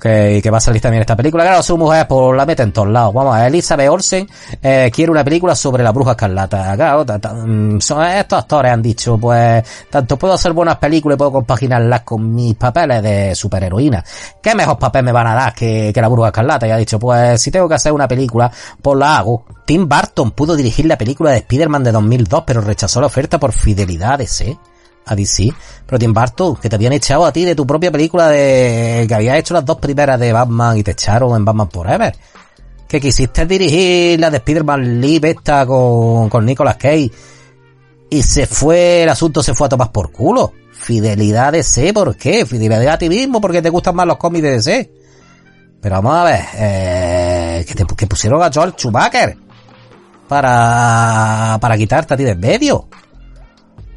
que, que va a salir también esta película. Claro, su mujer por la mete en todos lados. Vamos Elizabeth Olsen eh, quiere una película sobre la bruja escarlata. Claro, mm, son, estos actores han dicho, pues, tanto puedo hacer buenas películas y puedo compaginarlas con mis papeles de superheroína. ¿Qué mejor papel me van a dar que, que la bruja escarlata? Y ha dicho, pues, si tengo que hacer una película, pues la hago. Tim Burton pudo dirigir la película de Spider-Man de 2002, pero rechazó la oferta por fidelidades, ¿eh? A DC. Pero Tim Burton, que te habían echado a ti de tu propia película de que habías hecho las dos primeras de Batman y te echaron en Batman Forever. Que quisiste dirigir la de Spider-Man Live esta con, con Nicolas Cage. Y se fue, el asunto se fue a tomar por culo. Fidelidad de DC, ¿por qué? Fidelidad a ti mismo porque te gustan más los cómics de DC. Pero vamos a ver, eh, que, te, pusieron a Joel Schumacher para, para quitarte a ti de medio.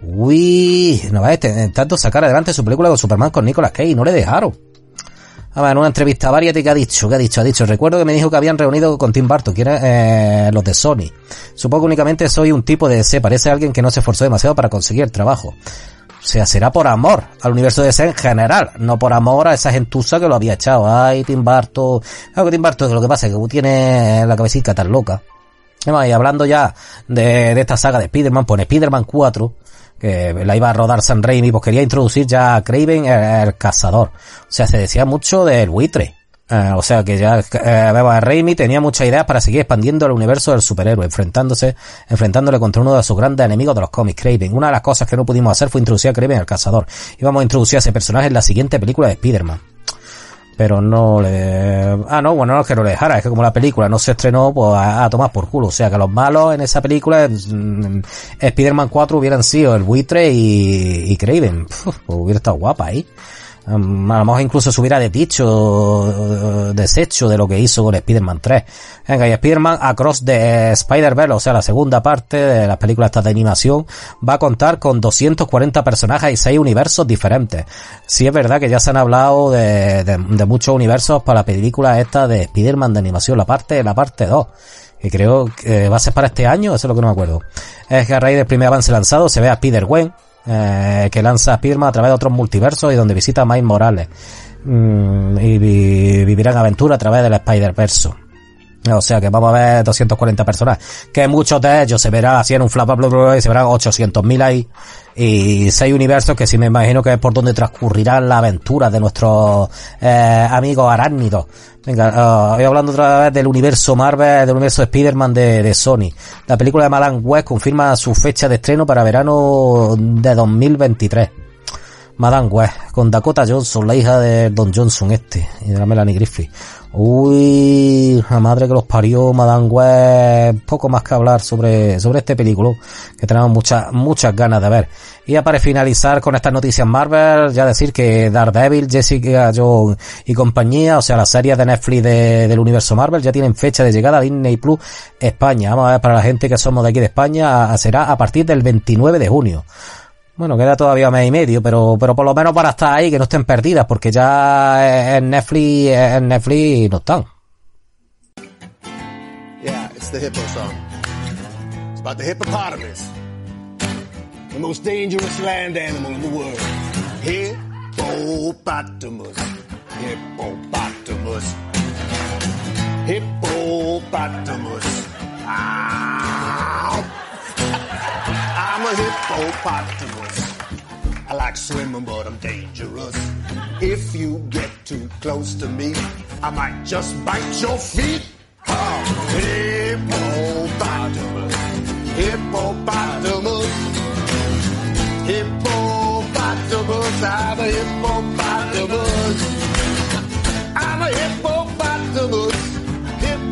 Uy, no va a intentando sacar adelante su película con Superman con Nicolas Cage no le dejaron. A ver, en una entrevista a Variety que ha dicho, que ha dicho, ha dicho, recuerdo que me dijo que habían reunido con Tim Burton, que eran eh, los de Sony. Supongo que únicamente soy un tipo de DC, parece alguien que no se esforzó demasiado para conseguir el trabajo. O sea, será por amor al universo de DC en general, no por amor a esa gentuza que lo había echado. Ay, Tim Burton. Claro que Tim Burton, lo que pasa es que tiene la cabecita tan loca. Y hablando ya de, de esta saga de Spider-Man, pone Spider-Man 4, que la iba a rodar San Raimi, pues quería introducir ya a Craven el, cazador. O sea, se decía mucho del buitre. Eh, o sea que ya eh, Raimi tenía muchas ideas para seguir expandiendo el universo del superhéroe, enfrentándose, enfrentándole contra uno de sus grandes enemigos de los cómics, Craven. Una de las cosas que no pudimos hacer fue introducir a Craven el cazador. Íbamos a introducir a ese personaje en la siguiente película de Spider-Man pero no le... Ah, no, bueno, no es que no le dejara, es que como la película no se estrenó, pues a, tomar por culo. O sea, que los malos en esa película, mm, Spider-Man 4 hubieran sido el buitre y, y Craven. Puf, pues hubiera estado guapa ahí. A lo mejor incluso se hubiera desdicho, uh, deshecho de lo que hizo con Spider-Man 3. Venga, y Spider-Man Across the Spider-Verse, o sea, la segunda parte de las películas estas de animación, va a contar con 240 personajes y 6 universos diferentes. Sí es verdad que ya se han hablado de, de, de muchos universos para la película esta de Spider-Man de animación, la parte, la parte 2 que creo que va a ser para este año, eso es lo que no me acuerdo. Es que a raíz del primer avance lanzado se ve a Spider-Gwen, eh, que lanza Spider-Man a través de otros multiversos y donde visita a Miles Morales. Mm, y vi, vivirán aventura a través del Spider-Verse. O sea que vamos a ver 240 personas. Que muchos de ellos se verán así en un flap y se verán 800.000 ahí. Y seis universos que sí me imagino que es por donde transcurrirán las aventuras de nuestros eh, amigos arácnidos. Venga, uh, voy hablando otra vez del universo Marvel, del universo Spider-Man de, de, Sony. La película de Malan West confirma su fecha de estreno para verano de 2023. Madame West, con Dakota Johnson, la hija de Don Johnson este, y de la Melanie Griffith. Uy, la madre que los parió, Madame Web, poco más que hablar sobre, sobre este película, que tenemos muchas, muchas ganas de ver. Y ya para finalizar con estas noticias Marvel, ya decir que Daredevil, Jessica Jones y compañía, o sea, las series de Netflix del universo Marvel ya tienen fecha de llegada a Disney Plus España. Vamos a ver, para la gente que somos de aquí de España, será a partir del 29 de junio. Bueno, queda todavía mes y medio, pero, pero por lo menos para estar ahí, que no estén perdidas, porque ya en Netflix, en Netflix no están. Yeah, it's the hippo song. It's about the hippopotamus. The most dangerous land animal in the world. Hippopotamus. Hippopotamus. Hippopotamus. Ow! Hippopotamus. I like swimming, but I'm dangerous. If you get too close to me, I might just bite your feet. Oh, hippopotamus. Hippopotamus. Hippopotamus. I'm a hippopotamus. I'm a hippopotamus.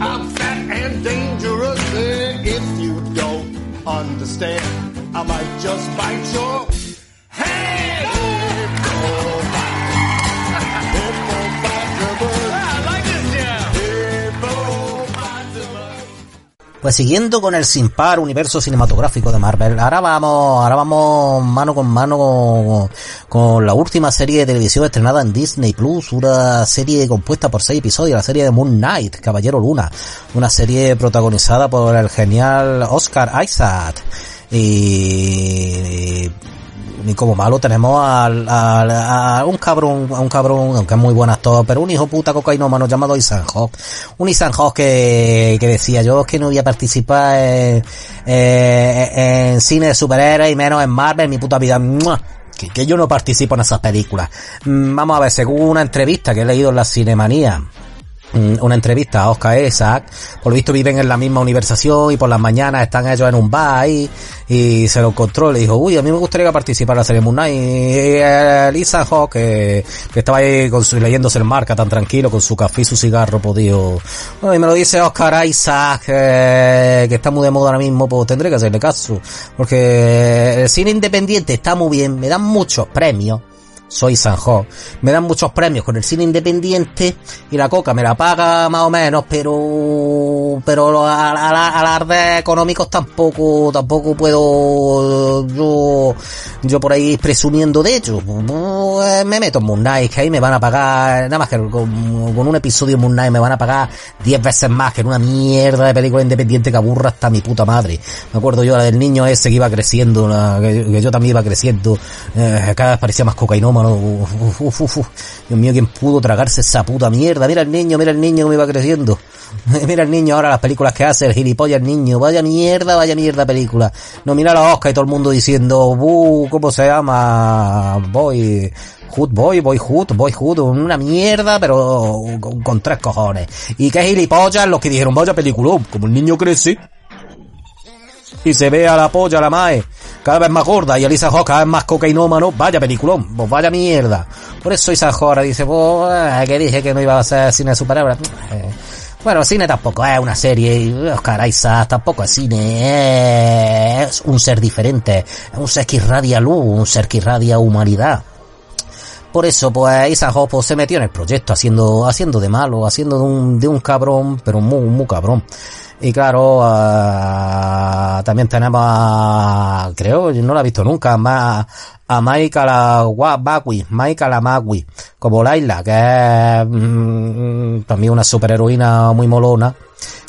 I'm fat and dangerous. If you don't understand, I might just bite your head. Pues siguiendo con el sin par universo cinematográfico de Marvel, ahora vamos, ahora vamos mano con mano con, con, la última serie de televisión estrenada en Disney Plus, una serie compuesta por seis episodios, la serie de Moon Knight, Caballero Luna, una serie protagonizada por el genial Oscar Isaac y, y como malo tenemos al, a un cabrón, a un cabrón, aunque es muy buen actor, pero un hijo puta cocainómano llamado Ethan Hawke. Un Ethan Hawke que, que decía yo que no voy a participar en, en cine de superhéroes y menos en Marvel mi puta vida. Que, que yo no participo en esas películas. Mm, vamos a ver, según una entrevista que he leído en la Cinemanía, una entrevista a Oscar Isaac. Por lo visto viven en la misma universización y por las mañanas están ellos en un bar y, y se lo encontró. Le dijo, uy, a mí me gustaría participar en la serie Moon. Y Lisa Hawk, que, que, estaba ahí con su, leyéndose el marca tan tranquilo con su café y su cigarro, podido. Bueno, y me lo dice Oscar Isaac, que está muy de moda ahora mismo, pues tendré que hacerle caso. Porque el cine independiente está muy bien, me dan muchos premios soy Sanjo. Me dan muchos premios con el cine independiente y la coca me la paga más o menos, pero pero a, a, a económicos tampoco tampoco puedo yo yo por ahí presumiendo de ello. Pues, me meto en Moon Knight, que ahí me van a pagar nada más que con, con un episodio de Moon Knight me van a pagar 10 veces más que en una mierda de película independiente que aburra hasta mi puta madre. Me acuerdo yo la del niño ese que iba creciendo, que, yo también iba creciendo, eh, cada vez parecía más cocainoma Dios mío, ¿quién pudo tragarse esa puta mierda? Mira el niño, mira el niño que me va creciendo. [LAUGHS] mira el niño ahora las películas que hace, el gilipollas niño. Vaya mierda, vaya mierda película. No, mira la Oscar y todo el mundo diciendo, ¿cómo se llama? Boy, Hood Boy, Boy Hood, Boy Hood, una mierda, pero con, tres cojones. Y qué gilipollas los que dijeron, vaya película, como el niño crece y se ve a la polla, la mae, cada vez más gorda y Elisa Hawk cada vez más cocainómano, vaya peliculón, pues vaya mierda. Por eso Isa ahora dice, pues, que dije que no iba a ser cine de superhéroes. Eh, bueno, cine tampoco es una serie, Oscar Isaac tampoco es cine, es un ser diferente, es un ser que irradia luz, un ser que irradia humanidad. Por eso, pues, Isa pues, se metió en el proyecto haciendo, haciendo de malo, haciendo de un, de un cabrón, pero muy, muy cabrón. Y claro, uh, también tenemos a, creo, no la he visto nunca, más a Maika la Maika la Magui, como Laila, que es mm, también una superheroína muy molona,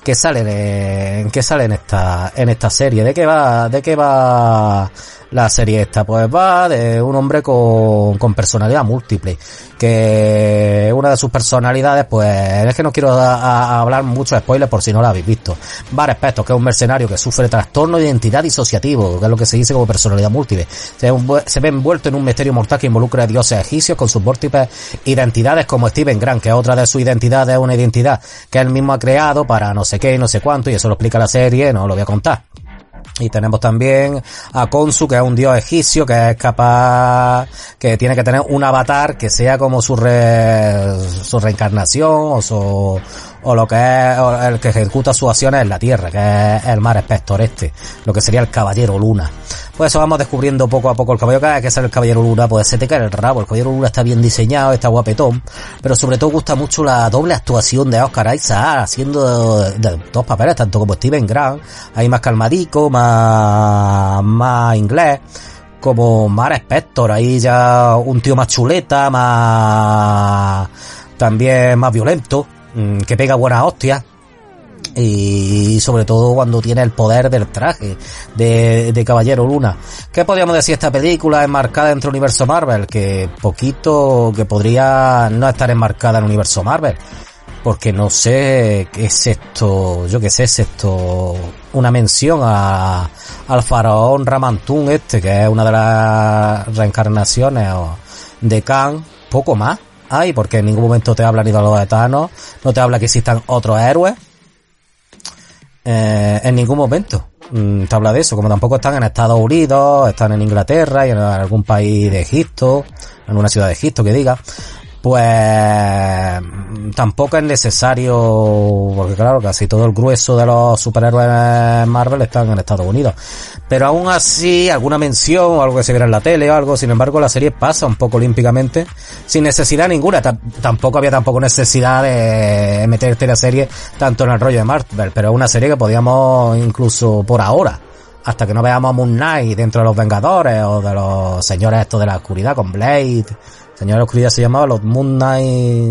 que sale de, que sale en esta, en esta serie. ¿De qué va, de qué va la serie esta? Pues va de un hombre con, con personalidad múltiple, que una de sus personalidades, pues es que no quiero hablar mucho de spoilers por si no la habéis visto. Va respecto, que es un mercenario que sufre trastorno de identidad disociativo, que es lo que se dice como personalidad múltiple. Se, se ve envuelto en un misterio mortal que involucra a dioses egipcios con sus múltiples identidades como Steven Grant, que otra de sus identidades es una identidad que él mismo ha creado para no sé qué, no sé cuánto, y eso lo explica la serie, no lo voy a contar. Y tenemos también a Konsu, que es un dios egipcio, que es capaz, que tiene que tener un avatar que sea como su, re, su reencarnación o su, o lo que es o el que ejecuta sus acciones en la Tierra, que es el mar espector este, lo que sería el Caballero Luna. Pues eso vamos descubriendo poco a poco el caballero, cada vez que sale el Caballero Luna, pues se te cae el rabo, el Caballero Luna está bien diseñado, está guapetón, pero sobre todo gusta mucho la doble actuación de Oscar Isaac, haciendo dos papeles, tanto como Steven Grant, ahí más calmadico, más, más inglés, como Mar Spector, ahí ya un tío más chuleta, más, también más violento, que pega buenas hostias. Y sobre todo cuando tiene el poder del traje de, Caballero Luna. ¿Qué podríamos decir? Esta película enmarcada entre el universo Marvel, que poquito que podría no estar enmarcada en el universo Marvel. Porque no sé qué es esto, yo qué sé, es esto una mención a, al faraón Ramantún este, que es una de las reencarnaciones de Khan, poco más. Ay, porque en ningún momento te habla ni de los de Thanos, no te habla que existan otros héroes. Eh, en ningún momento mm, te habla de eso, como tampoco están en Estados Unidos, están en Inglaterra y en algún país de Egipto, en una ciudad de Egipto que diga, pues tampoco es necesario, porque claro, casi todo el grueso de los superhéroes Marvel están en Estados Unidos. Pero aún así, alguna mención o algo que se viera en la tele o algo, sin embargo, la serie pasa un poco olímpicamente, sin necesidad ninguna. Ta- tampoco había tampoco necesidad de meterte la serie tanto en el rollo de Marvel, pero es una serie que podíamos incluso por ahora, hasta que no veamos a Moon Knight dentro de los Vengadores o de los señores estos de la oscuridad con Blade. Señor de la oscuridad se llamaba los Moon Knight,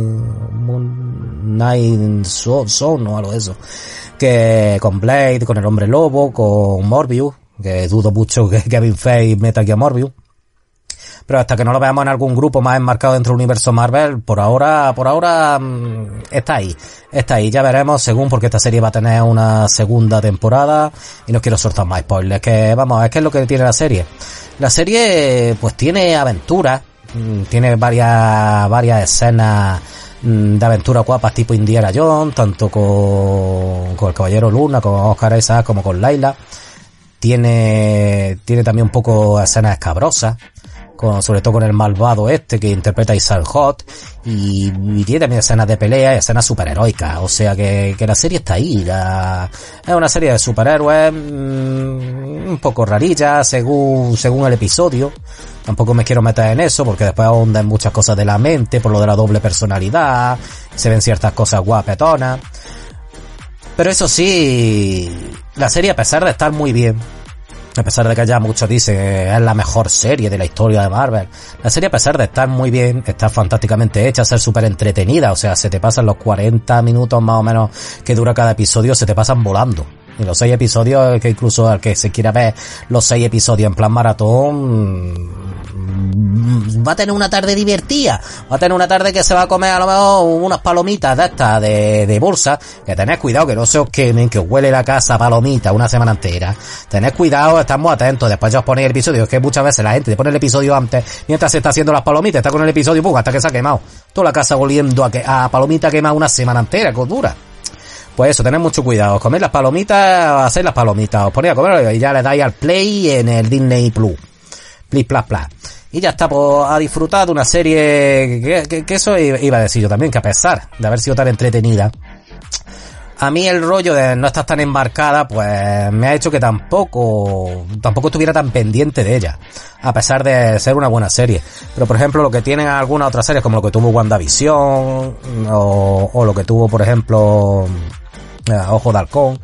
Moon Knight Son o algo de eso. Que con Blade, con el hombre lobo, con Morbius, que dudo mucho que [LAUGHS] Kevin Feige meta aquí a Morbius. Pero hasta que no lo veamos en algún grupo más enmarcado dentro del universo Marvel, por ahora, por ahora, mm, está ahí. Está ahí, ya veremos según porque esta serie va a tener una segunda temporada y no quiero soltar más spoilers, que vamos, es que es lo que tiene la serie. La serie, pues tiene aventuras, tiene varias, varias escenas mm, de aventura guapas tipo Indiana Jones, tanto con, con el Caballero Luna, con Oscar Isaac como con Laila. Tiene, tiene también un poco escenas escabrosas, sobre todo con el malvado este que interpreta Isaac Hot, y, y tiene escenas de pelea y escenas superheroicas, o sea que, que la serie está ahí, la- es una serie de superhéroes mm, un poco rarilla según, según el episodio, tampoco me quiero meter en eso porque después ahonda en muchas cosas de la mente, por lo de la doble personalidad, se ven ciertas cosas guapetonas, pero eso sí, la serie a pesar de estar muy bien, a pesar de que ya muchos dicen que es la mejor serie de la historia de Marvel, la serie a pesar de estar muy bien, está fantásticamente hecha, ser súper entretenida, o sea, se te pasan los 40 minutos más o menos que dura cada episodio, se te pasan volando. Y los seis episodios, que incluso al que se quiera ver los seis episodios en plan maratón, mm, va a tener una tarde divertida, va a tener una tarde que se va a comer a lo mejor unas palomitas de estas de, de bolsa, que tened cuidado que no se os quemen, que os huele la casa palomita una semana entera, tened cuidado, estamos atentos, después ya os ponéis el episodio, es que muchas veces la gente te pone el episodio antes, mientras se está haciendo las palomitas, está con el episodio, pum, hasta que se ha quemado, toda la casa oliendo a, que, a palomita quemada una semana entera, que dura. Pues eso, tened mucho cuidado. Coméis las palomitas, hacéis las palomitas, os ponéis a comer y ya le dais al play en el Disney Plus. Plus, plus, plus. Y ya está, pues, a disfrutar de una serie que, que- que eso iba a decir yo también, que a pesar de haber sido tan entretenida, a mí el rollo de no estar tan embarcada, pues me ha hecho que tampoco, tampoco estuviera tan pendiente de ella, a pesar de ser una buena serie. Pero por ejemplo, lo que tienen algunas otras series, como lo que tuvo WandaVision, o lo que tuvo, por ejemplo, eh, Ojo de Halcón,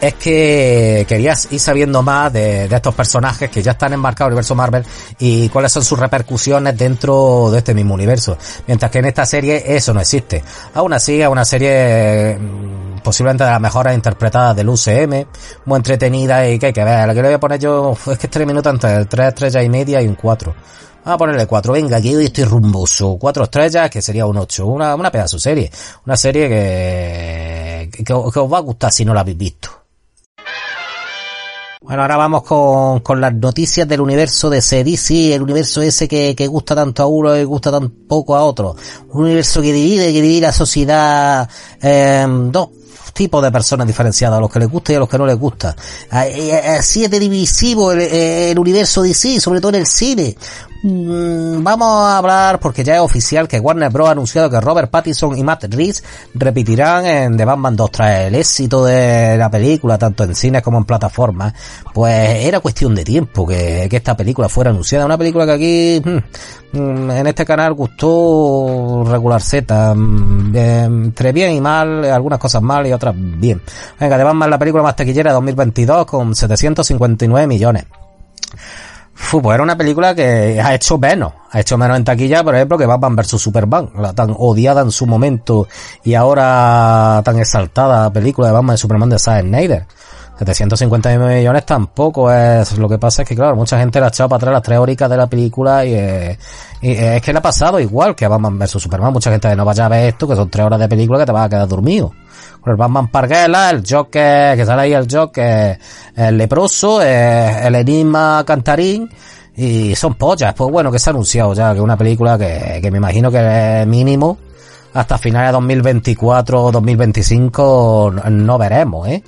es que querías ir sabiendo más de, de estos personajes que ya están enmarcados en el universo Marvel y cuáles son sus repercusiones dentro de este mismo universo. Mientras que en esta serie eso no existe. Aún así, es una serie mm, posiblemente de las mejores interpretadas del UCM, muy entretenida y que hay que ver. La que le voy a poner yo es que es tres minutos entre tres estrellas y media y un cuatro. Vamos a ponerle cuatro, venga, que hoy estoy rumboso. Cuatro estrellas, que sería un ocho. Una, una pedazo serie. Una serie que, que, que os va a gustar si no la habéis visto. Bueno, ahora vamos con, con las noticias del universo de CDC, el universo ese que, que gusta tanto a uno y gusta tan poco a otro. Un universo que divide, que divide la sociedad en dos tipos de personas diferenciadas, a los que les gusta y a los que no les gusta. Así es divisivo el, el universo DC, sobre todo en el cine. Mm, vamos a hablar porque ya es oficial que Warner Bros. ha anunciado que Robert Pattinson y Matt Reeves repetirán en The Batman 2 tras el éxito de la película, tanto en cines como en plataformas. Pues era cuestión de tiempo que, que esta película fuera anunciada. Una película que aquí mm, mm, en este canal gustó regular Z, entre bien y mal, algunas cosas mal y otras bien. Venga, The Batman la película más taquillera de 2022 con 759 millones. Pues era una película que ha hecho menos, ha hecho menos en taquilla, por ejemplo, que Batman vs Superman, la tan odiada en su momento y ahora tan exaltada película de Batman y Superman de Zack Snyder. 759 millones tampoco es, lo que pasa es que claro, mucha gente la ha echado para atrás las tres horitas de la película y, eh, es que le ha pasado igual que a Batman vs Superman, mucha gente no vaya a ver esto, que son tres horas de película que te vas a quedar dormido el Batman Parguela, el Joker, que sale ahí el Joker, el leproso, eh, el enigma cantarín, y son pollas. Pues bueno, que se ha anunciado ya que una película que, que me imagino que es mínimo hasta finales de 2024 o 2025 no veremos, ¿eh?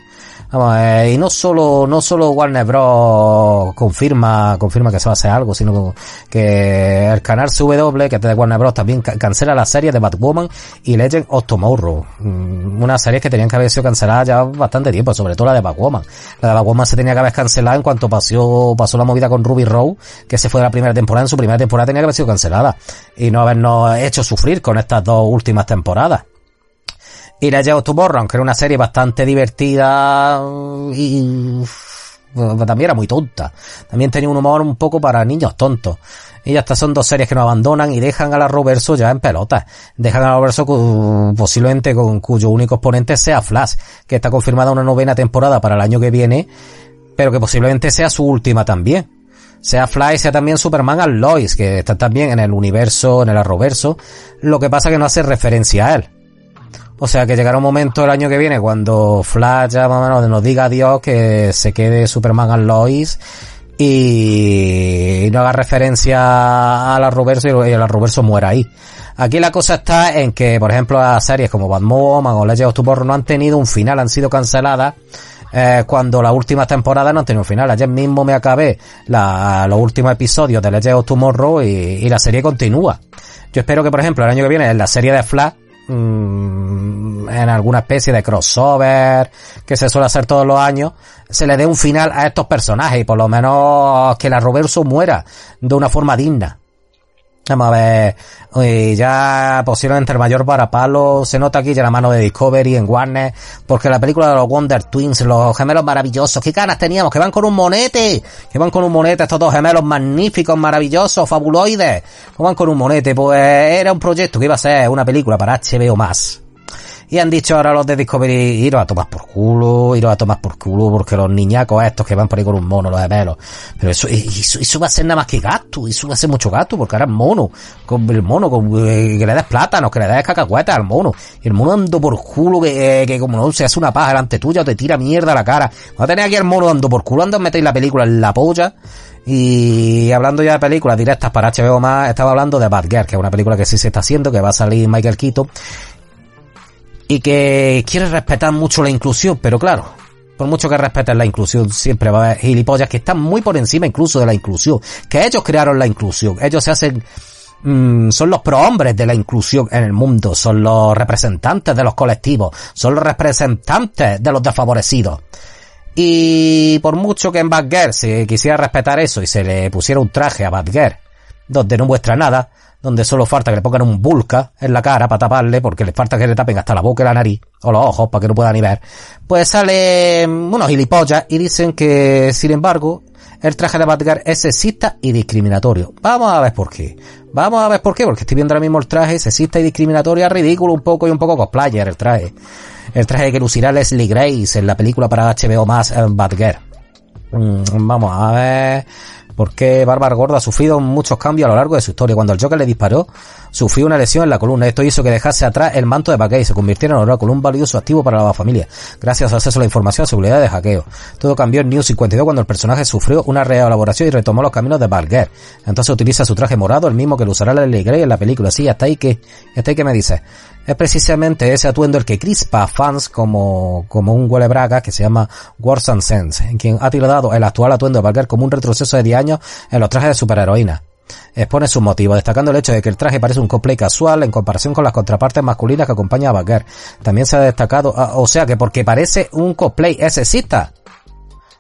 Eh, y no solo, no solo Warner Bros. confirma, confirma que se va a hacer algo, sino que el canal CW, que es de Warner Bros. también cancela la serie de Batwoman y Legend of Tomorrow. Mm, una serie que tenían que haber sido canceladas ya bastante tiempo, sobre todo la de Batwoman. La de Batwoman se tenía que haber cancelado en cuanto pasó, pasó la movida con Ruby Rowe, que se fue de la primera temporada, en su primera temporada tenía que haber sido cancelada. Y no habernos hecho sufrir con estas dos últimas temporadas. Y la Legend Tomorrow, aunque era una serie bastante divertida y también era muy tonta. También tenía un humor un poco para niños tontos. Y estas son dos series que nos abandonan y dejan a la Roverso ya en pelotas. Dejan a la Roverso posiblemente con cuyo único exponente sea Flash, que está confirmada una novena temporada para el año que viene, pero que posiblemente sea su última también sea Flash, sea también Superman al Lois, que está también en el universo, en el arroverso, lo que pasa que no hace referencia a él. O sea que llegará un momento el año que viene cuando Flash ya más o menos nos diga adiós que se quede Superman al Lois y no haga referencia a la Roverso y la Roverso muera ahí. Aquí la cosa está en que, por ejemplo, las series como Batman o Legends of Tomorrow no han tenido un final, han sido canceladas eh, cuando las últimas temporadas no han tenido un final. Ayer mismo me acabé los últimos episodios de Legends of Tomorrow y, y la serie continúa. Yo espero que, por ejemplo, el año que viene en la serie de Flash Mm, en alguna especie de crossover que se suele hacer todos los años, se le dé un final a estos personajes y por lo menos que la Roverso muera de una forma digna. Vamos a ver, y ya posiblemente el mayor varapalo se nota aquí ya la mano de Discovery en Warner, porque la película de los Wonder Twins, los gemelos maravillosos, qué ganas teníamos, que van con un monete, que van con un monete estos dos gemelos magníficos, maravillosos, fabuloides, que van con un monete, pues era un proyecto que iba a ser una película para HBO más. Y han dicho ahora los de Discovery, iros a tomar por culo, iros a tomar por culo, porque los niñacos estos que van por ahí con un mono, los gemelos. Pero eso, eso, va a ser nada más que gasto, eso va a ser mucho gasto, porque ahora es mono, con el mono, con, eh, que le des plátanos, que le des cacahuetas al mono. El mono ando por culo, que, eh, que como no se hace una paja delante tuya o te tira mierda a la cara. Va a tener aquí el mono dando por culo, ando a meter la película en la polla. Y hablando ya de películas directas para HBO más, estaba hablando de Bad Girl, que es una película que sí se está haciendo, que va a salir Michael Keaton y que quiere respetar mucho la inclusión, pero claro, por mucho que respeten la inclusión, siempre va a haber gilipollas que están muy por encima incluso de la inclusión, que ellos crearon la inclusión, ellos se hacen, mm, son los prohombres de la inclusión en el mundo, son los representantes de los colectivos, son los representantes de los desfavorecidos. Y por mucho que en Batgirl se quisiera respetar eso y se le pusiera un traje a Batgirl, donde no muestra nada, donde solo falta que le pongan un bulka en la cara para taparle, porque le falta que le tapen hasta la boca y la nariz, o los ojos, para que no pueda ni ver, pues sale unos gilipollas y dicen que, sin embargo, el traje de Batgirl es sexista y discriminatorio. Vamos a ver por qué. Vamos a ver por qué, porque estoy viendo ahora mismo el traje sexista y discriminatorio, ridículo un poco y un poco cosplayer el traje. El traje que lucirá Leslie Grace en la película para HBO más eh, Batgirl. Mm, vamos a ver porque Bárbara Gorda ha sufrido muchos cambios a lo largo de su historia. Cuando el Joker le disparó, sufrió una lesión en la columna. Esto hizo que dejase atrás el manto de Paquet y se convirtiera en oráculo, un valioso activo para la familia, gracias al acceso a la información y seguridad de hackeo. Todo cambió en New 52 cuando el personaje sufrió una reelaboración y retomó los caminos de Barguer. Entonces utiliza su traje morado, el mismo que lo usará Lily Grey en la película. Sí, hasta ahí que, hasta ahí que me dice. Es precisamente ese atuendo el que crispa a fans como, como un huele braga que se llama Wars and Sense, en quien ha tildado el actual atuendo de Valkyrie como un retroceso de 10 años en los trajes de superheroína. Expone sus motivos, destacando el hecho de que el traje parece un cosplay casual en comparación con las contrapartes masculinas que acompañan a Valkyrie. También se ha destacado, ah, o sea que porque parece un cosplay es sexista.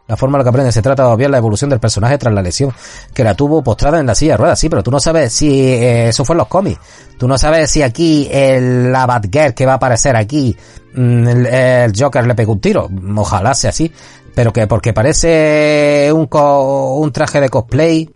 La forma en la que aprende se trata de la evolución del personaje tras la lesión que la tuvo postrada en la silla de ruedas. Sí, pero tú no sabes si eh, eso fue en los cómics. Tú no sabes si aquí el, la Batgirl que va a aparecer aquí, mm, el, el Joker le pegó un tiro. Ojalá sea así. Pero que porque parece un, co- un traje de cosplay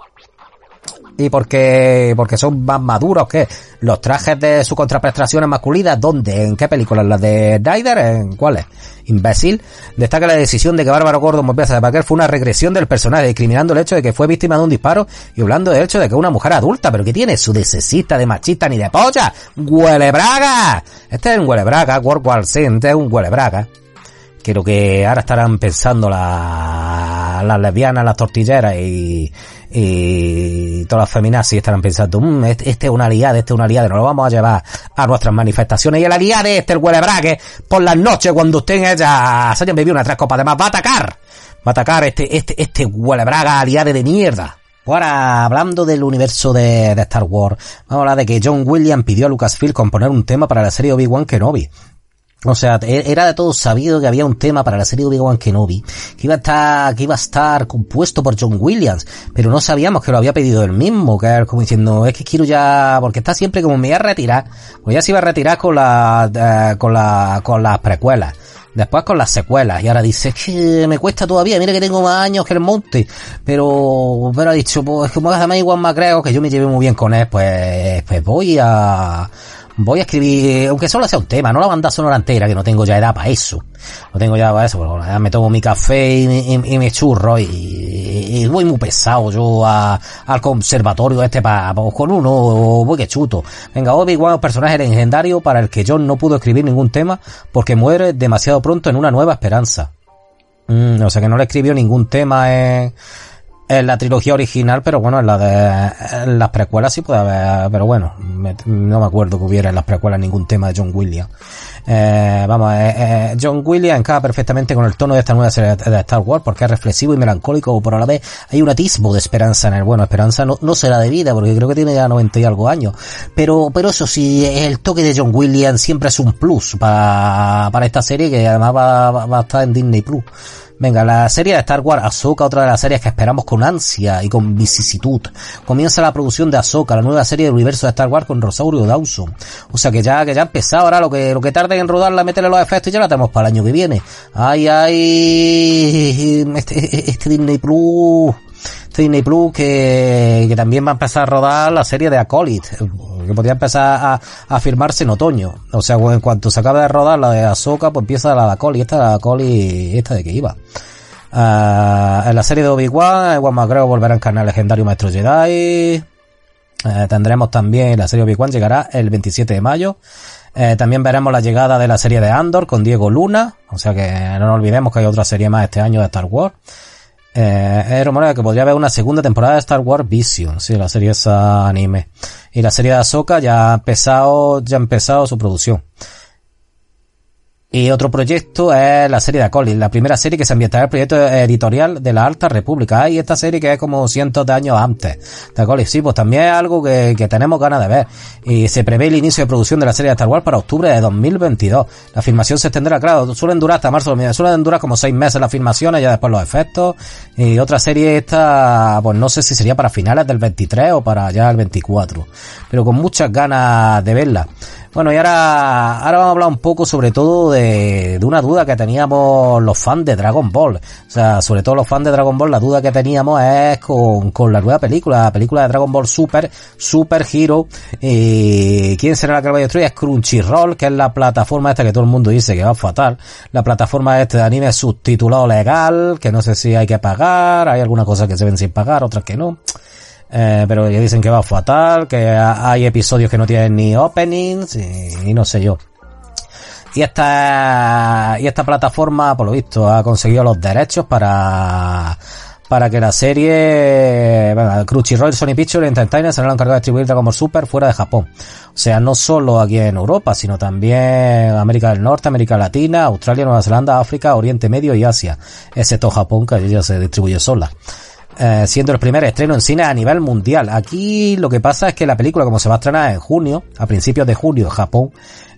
y porque porque son más maduros que los trajes de su contraprestaciones masculinas ¿dónde? ¿en qué películas? ¿las de Snyder? ¿en cuáles? imbécil destaca la decisión de que Bárbaro Gordon volviese a Parker fue una regresión del personaje discriminando el hecho de que fue víctima de un disparo y hablando del hecho de que una mujer adulta pero que tiene su de sexista, de machista ni de polla ¡Huele braga! este es un huele braga World War Z, este es un huele braga que ahora estarán pensando la- las lesbianas, las tortilleras y, y todas las feminazis estarán pensando, "Mm, este, es una aliada, este es una aliada, nos lo vamos a llevar a nuestras manifestaciones y el aliado este, el huele brague, por las noches cuando usted ella se hayan bebido una tres copas de más, va a atacar, va a atacar este, este, este huele braga aliade de mierda. Ahora, hablando del universo de, de Star Wars, vamos a hablar de que John Williams pidió a Lucasfilm componer un tema para la serie Obi-Wan Kenobi. O sea, e- era de todo sabido que había un tema para la serie Obi-Wan Kenobi que iba a estar, que iba a estar compuesto por John Williams, pero no sabíamos que lo había pedido él mismo, que era como diciendo, es que quiero ya, porque está siempre como me voy a retirar, pues ya se iba a retirar con la, eh, con la, con las precuelas. Después con las secuelas. Y ahora dice, es que me cuesta todavía, mira que tengo más años que el monte. Pero, pero ha dicho, pues como además igual creo que yo me llevé muy bien con él, pues, pues voy a, voy a escribir, aunque solo sea un tema, no la banda sonora entera, que no tengo ya edad para eso. No tengo ya para eso, porque me tomo mi café y, mi churro y, voy muy pesado yo al conservatorio este para, con uno, voy que chuto. Venga, Obi-Wan es personaje legendario para el que John no pudo escribir ningún tema porque muere demasiado pronto en una nueva esperanza. Mm, o sea que no le escribió ningún tema en, en la trilogía original, pero bueno, en la de en las precuelas sí puede haber, pero bueno, me- no me acuerdo que hubiera en las precuelas ningún tema de John Williams. Eh, vamos, eh, eh, John Williams encaja perfectamente con el tono de esta nueva serie de Star Wars porque es reflexivo y melancólico, pero a la vez hay un atisbo de esperanza en él. Bueno, esperanza no, no será de vida porque creo que tiene ya 90 y algo años, pero, pero eso sí, el toque de John Williams siempre es un plus para, para esta serie que además va, va- va a estar en Disney Plus. Venga, la serie de Star Wars Ahsoka, otra de las series que esperamos con ansia y con vicisitud. Comienza la producción de Ahsoka, la nueva serie del universo de Star Wars con Rosario Dawson. O sea que ya, que ya ha empezado ahora, lo que, lo que tarde en rodarla, meterle los efectos y ya la tenemos para el año que viene. Ay, ay, este, este Disney Plus, Disney Plus que, que también va a empezar a rodar la serie de Acolyte, que podría empezar a, a firmarse en otoño. O sea, en cuanto se acabe de rodar la de Ahsoka, pues empieza la de Acolyte, esta la Acolyte, esta de que iba. Ah, en la serie de Obi-Wan, Ewan McGregor volverá a encarnar legendario Maestro Jedi. Eh, tendremos también la serie Obi-Wan llegará el 27 de mayo. Eh, también veremos la llegada de la serie de Andor con Diego Luna. O sea que no nos olvidemos que hay otra serie más este año de Star Wars. Eh, hay rumores que podría haber una segunda temporada de Star Wars Vision, sí, la serie esa anime. Y la serie de Ahsoka ya ha empezado, ya ha empezado su producción. Y otro proyecto es la serie de Acolyte, la primera serie que se ambientará en el proyecto editorial de la Alta República. Hay esta serie que es como cientos de años antes de Acolyte. Sí, pues también es algo que, que tenemos ganas de ver. Y se prevé el inicio de producción de la serie de Star Wars para octubre de 2022. La filmación se extenderá, claro, suelen durar hasta marzo, suelen durar como seis meses las filmaciones, ya después los efectos. Y otra serie esta, pues no sé si sería para finales del 23 o para ya el 24. Pero con muchas ganas de verla. Bueno, y ahora, ahora vamos a hablar un poco sobre todo de, de una duda que teníamos los fans de Dragon Ball. O sea, sobre todo los fans de Dragon Ball, la duda que teníamos es con, con la nueva película, la película de Dragon Ball Super, Super Hero. Y ¿Quién será la que lo va a? Es Crunchyroll, que es la plataforma esta que todo el mundo dice que va fatal. La plataforma este de anime subtitulado legal, que no sé si hay que pagar, hay alguna cosa que se ven sin pagar, otras que no. Eh, pero ya dicen que va fatal, que ha- hay episodios que no tienen ni openings y, y no sé yo. Y esta, y esta plataforma, por lo visto, ha conseguido los derechos para, para que la serie, bueno, Crunchyroll, Sony Pictures Entertainment se lo han encargado de distribuirla como super fuera de Japón. O sea, no solo aquí en Europa, sino también América del Norte, América Latina, Australia, Nueva Zelanda, África, Oriente Medio y Asia, excepto Japón, que ya se distribuye sola. Eh, siendo el primer estreno en cine a nivel mundial. Aquí lo que pasa es que la película, como se va a estrenar en junio, a principios de junio en Japón,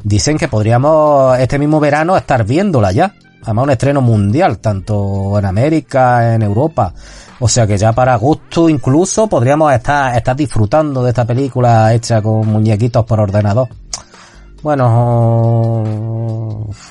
dicen que podríamos este mismo verano estar viéndola ya. Además un estreno mundial, tanto en América, en Europa. O sea que ya para agosto incluso podríamos estar, estar disfrutando de esta película hecha con muñequitos por ordenador. Bueno,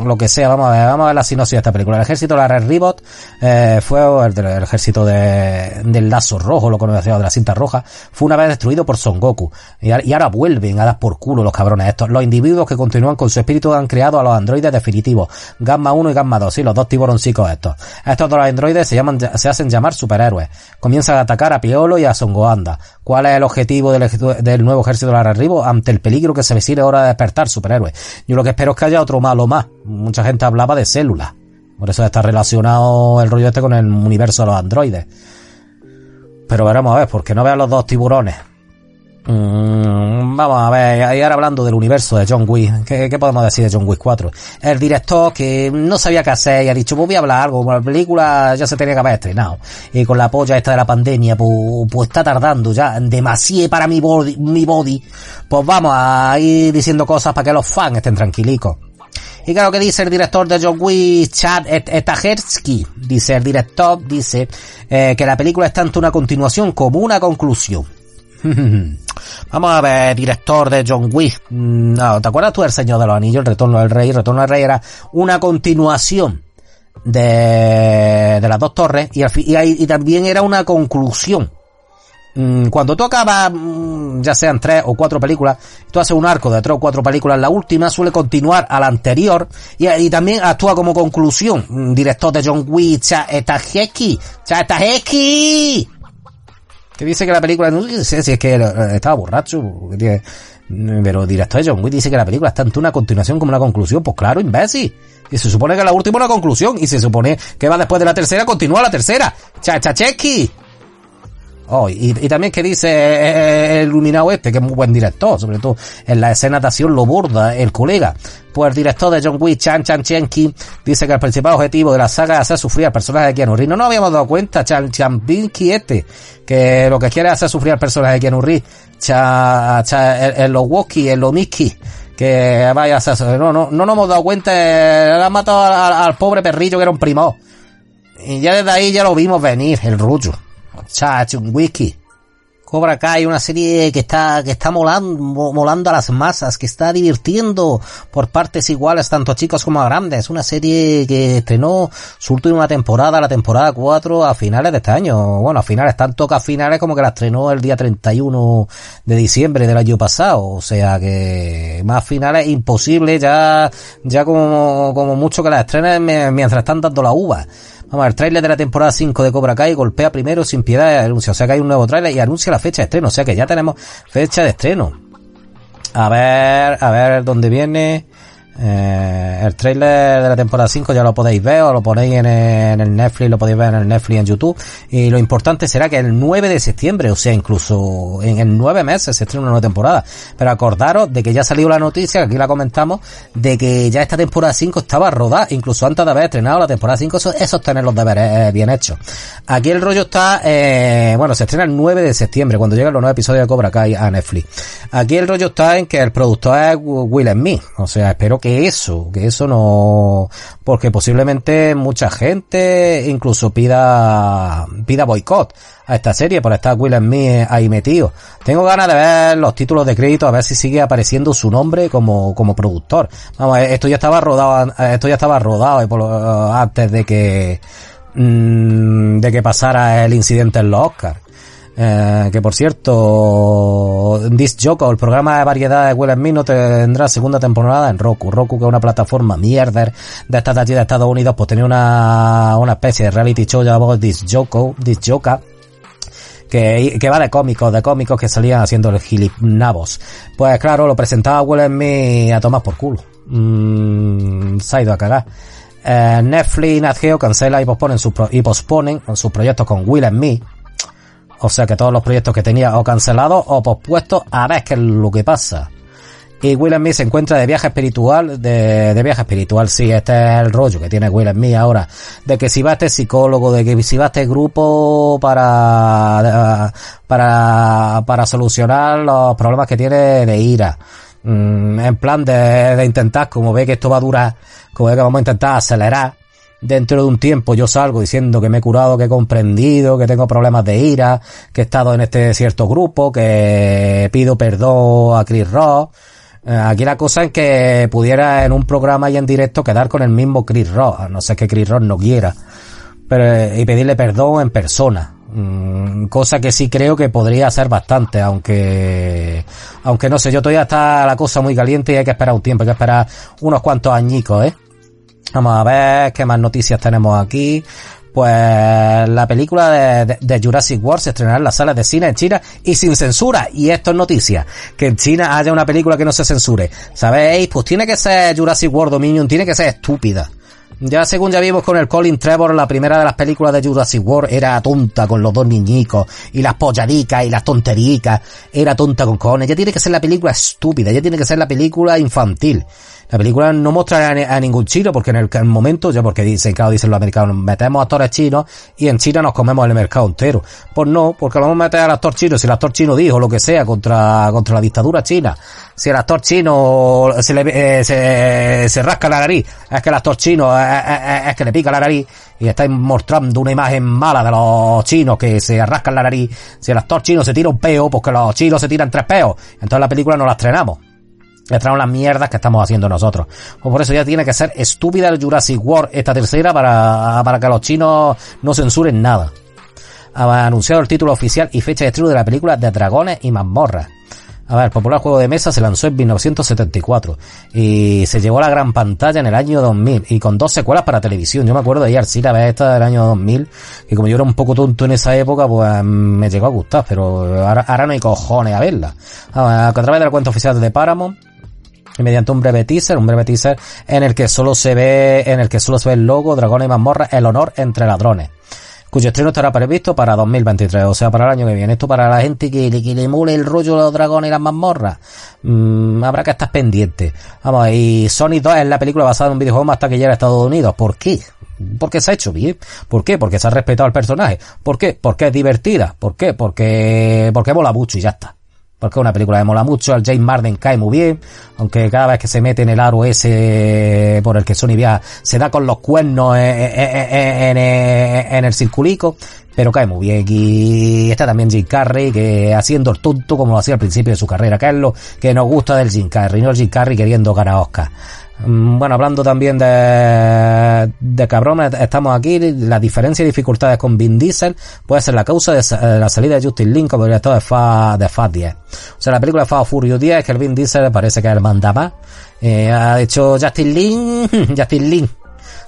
lo que sea, vamos a ver, vamos a ver la sinopsis de esta película. El ejército de la Red Ribot eh, fue el, ejército de, del lazo rojo, lo conocido de la cinta roja, fue una vez destruido por Son Goku. Y, ahora vuelven a dar por culo los cabrones estos. Los individuos que continúan con su espíritu han creado a los androides definitivos, Gamma 1 y Gamma 2, sí, los dos tiburoncicos estos. Estos dos androides se llaman, se hacen llamar superhéroes. Comienzan a atacar a Piolo y a Son Goanda. ¿Cuál es el objetivo del, del nuevo ejército de la Red Ribot? Ante el peligro que se avecina ahora de despertar superhéroes. Yo lo que espero es que haya otro malo más. Mucha gente hablaba de células. Por eso está relacionado el rollo este con el universo de los androides. Pero veremos a ver, porque no vean los dos tiburones. Mm, vamos a ver, ahora hablando del universo de John Wick, ¿qué, podemos decir de John Wick 4? El director que no sabía qué hacer y ha dicho, pues voy a hablar algo, la película ya se tenía que haber estrenado. Y con la polla esta de la pandemia, pues, pues está tardando ya demasiado para mi body, mi body. Pues vamos a ir diciendo cosas para que los fans estén tranquilicos. Y claro que dice el director de John Wick, Chad Stahelski, dice el director, dice eh, que la película es tanto una continuación como una conclusión. [LAUGHS] Vamos a ver, director de John Wick. Mm, No, ¿te acuerdas tú del Señor de los Anillos, el Retorno del Rey? El Retorno del Rey era una continuación de, de las dos torres y, y, también era una conclusión. Mm, Cuando tú acabas, mm, ya sean tres o cuatro películas, tú haces un arco de tres o cuatro películas, la última suele continuar a la anterior y, también actúa como conclusión. Director de John Wick, Stahelski, Stahelski que dice que la película, no sé si es que eh, estaba borracho, tiene- pero director John Wick dice que la película es tanto una continuación como una conclusión, pues claro, imbécil. Y se supone que la última es una conclusión, y se supone que va después de la tercera, continúa la tercera. Chachacheski. Oh, y, y también que dice eh, el iluminado este, que es muy buen director, sobre todo en la escena de acción lo borda el colega. Pues el director de John Wick, Chan Chan Chenki, dice que el principal objetivo de la saga es hacer sufrir al personaje de Keanu Reeves. No nos habíamos dado cuenta, Chan Chan Binky este, que lo que quiere es hacer sufrir al personaje de Keanu Reeves, cha, cha, los Woki, en los Mickey, que vaya a hacer, no, no, no nos hemos dado cuenta, eh, le han matado al, al- pobre perrillo que era un primo. Y ya desde ahí ya lo vimos venir, el rollo. Chacho, un wiki. Cobra Kai, una serie que está, que está molando, mo- molando a las masas, que está divirtiendo por partes iguales, tanto a chicos como a grandes. Una serie que estrenó su última temporada, la temporada 4, a finales de este año. Bueno, a finales, tanto que a finales como que la estrenó el día 31 de diciembre del año pasado. O sea que más finales imposible, ya, ya como, como mucho que la estrenen mientras están dando la uva. Vamos a ver, el tráiler de la temporada 5 de Cobra Kai golpea primero sin piedad y anuncia, o sea que hay un nuevo tráiler y anuncia la fecha de estreno, o sea que ya tenemos fecha de estreno. A ver, a ver dónde viene. Eh, el tráiler de la temporada 5 ya lo podéis ver o lo ponéis en el, Netflix, lo podéis ver en el Netflix en YouTube. Y lo importante será que el 9 de septiembre, o sea, incluso en, en 9 meses se estrena una nueva temporada. Pero acordaros de que ya salió la noticia, que aquí la comentamos, de que ya esta temporada 5 estaba rodada, incluso antes de haber estrenado la temporada 5, eso, eso es tener los deberes eh, bien hechos. Aquí el rollo está, eh, bueno, se estrena el 9 de septiembre, cuando lleguen los nuevos episodios de Cobra Kai a Netflix. Aquí el rollo está en que el productor es Will Smith, o sea, espero que eso, que eso no, porque posiblemente mucha gente incluso pida, pida boicot a esta serie por estar Will Smith ahí metido. Tengo ganas de ver los títulos de crédito a ver si sigue apareciendo su nombre como, como productor. Vamos, esto ya estaba rodado, esto ya estaba rodado eh, antes de que, mm, de que pasara el incidente en los Oscars. Eh, que por cierto, This Joko, el programa de variedad de Will Smith no tendrá segunda temporada en Roku. Roku, que es una plataforma mierder de estas de allí de Estados Unidos, pues tenía una, una especie de reality show llamado This Joko, This Joka, que, que va de cómicos, de cómicos que salían haciendo el gilipnabos. Pues claro, lo presentaba Will Smith a tomar por culo. Mm, se ha ido a cagar. eh, Netflix y Nat Geo cancela y posponen, sus y posponen sus proyectos con Will Me. O sea que todos los proyectos que tenía o cancelados o pospuestos a ver qué es lo que pasa. Y Will and Me se encuentra de viaje espiritual, de, viaje espiritual, sí, este es el rollo que tiene Will and Me ahora, de que si va este psicólogo, de que si va este grupo para, para, para solucionar los problemas que tiene de ira. Mm, en plan de, de intentar, como ve que esto va a durar, como ve que vamos a intentar acelerar, dentro de un tiempo yo salgo diciendo que me he curado, que he comprendido, que tengo problemas de ira, que he estado en este cierto grupo, que pido perdón a Chris Rock. Eh, Aquí la cosa es que pudiera en un programa y en directo quedar con el mismo Chris Rock, a no sé que Chris Rock no quiera, pero eh, y pedirle perdón en persona. Mm, cosa que sí creo que podría ser bastante, aunque aunque no sé, yo todavía está la cosa muy caliente y hay que esperar un tiempo, hay que esperar unos cuantos añicos, ¿eh? Vamos a ver qué más noticias tenemos aquí. Pues la película de, Jurassic World se estrenará en las salas de cine en China y sin censura. Y esto es noticia. Que en China haya una película que no se censure. ¿Sabéis? Pues tiene que ser Jurassic World Dominion, tiene que ser estúpida. Ya según ya vimos con el Colin Trevor, la primera de las películas de Jurassic World era tonta con los dos niñicos y las polladicas y las tontericas. Era tonta con cojones. Ya tiene que ser la película estúpida, ya tiene que ser la película infantil. La película no mostrará a, ni- a ningún chino porque en el, el momento, ya porque dicen, claro, dicen los americanos, metemos actores chinos y en China nos comemos el mercado entero. Pues no, porque vamos a meter al actor chino, si el actor chino dijo lo que sea contra, contra la dictadura china, si el actor chino se le, eh, se, se rasca la nariz, es que el actor chino es, es- es que le pica la nariz y estáis mostrando una imagen mala de los chinos que se rascan la nariz, si el actor chino se tira un peo, porque los chinos se tiran tres peos, entonces la película no la estrenamos le traemos las mierdas que estamos haciendo nosotros. Pues por eso ya tiene que ser estúpida el Jurassic World esta tercera para, para que los chinos no censuren nada. Ha anunciado el título oficial y fecha de estreno de la película de Dragones y Mazmorras. A ver, el popular juego de mesa se lanzó en 1974 y se llevó a la gran pantalla en el año 2000 y con dos secuelas para televisión. Yo me acuerdo de ir al cine a ver esta del año 2000 y como yo era un poco tonto en esa época, pues me llegó a gustar, pero ahora, no hay cojones a verla. A, ver, a través de la cuenta oficial de Paramount mediante un breve teaser, un breve teaser en el que solo se ve, en el que solo se ve el logo, dragones y mazmorra, el honor entre ladrones. Cuyo estreno estará previsto para 2023, o sea, para el año que viene. Esto para la gente que, que le mole el rollo de los dragones y las mazmorras. Mm, habrá que estar pendiente. Vamos, y Sonic 2 es la película basada en un videojuego más taquillera de Estados Unidos. ¿Por qué? Porque se ha hecho bien. ¿Por qué? Porque se ha respetado al personaje. ¿Por qué? Porque es divertida. ¿Por qué? Porque, porque mola mucho y ya está. Porque es una película que mola mucho, el James Marden cae muy bien, aunque cada vez que se mete en el aro ese por el que Sony viaja, se da con los cuernos en, en- en- en el circulico, pero cae muy bien. Y está también Jim Carrey, que haciendo el tonto como lo hacía al principio de su carrera, que es lo que nos gusta del Jim Carrey, no el Jim Carrey queriendo ganar Oscar. Mm, Bueno, hablando también de, de cabrones, estamos aquí, la diferencia y dificultades con Vin Diesel puede ser la causa de de la salida de Justin Lin como director de Fa, de Fast 10. O sea, la película Fast Furious 10 es que el Vin Diesel parece que es el. Eh, ha dicho Justin Lin, [LAUGHS] Justin Lin,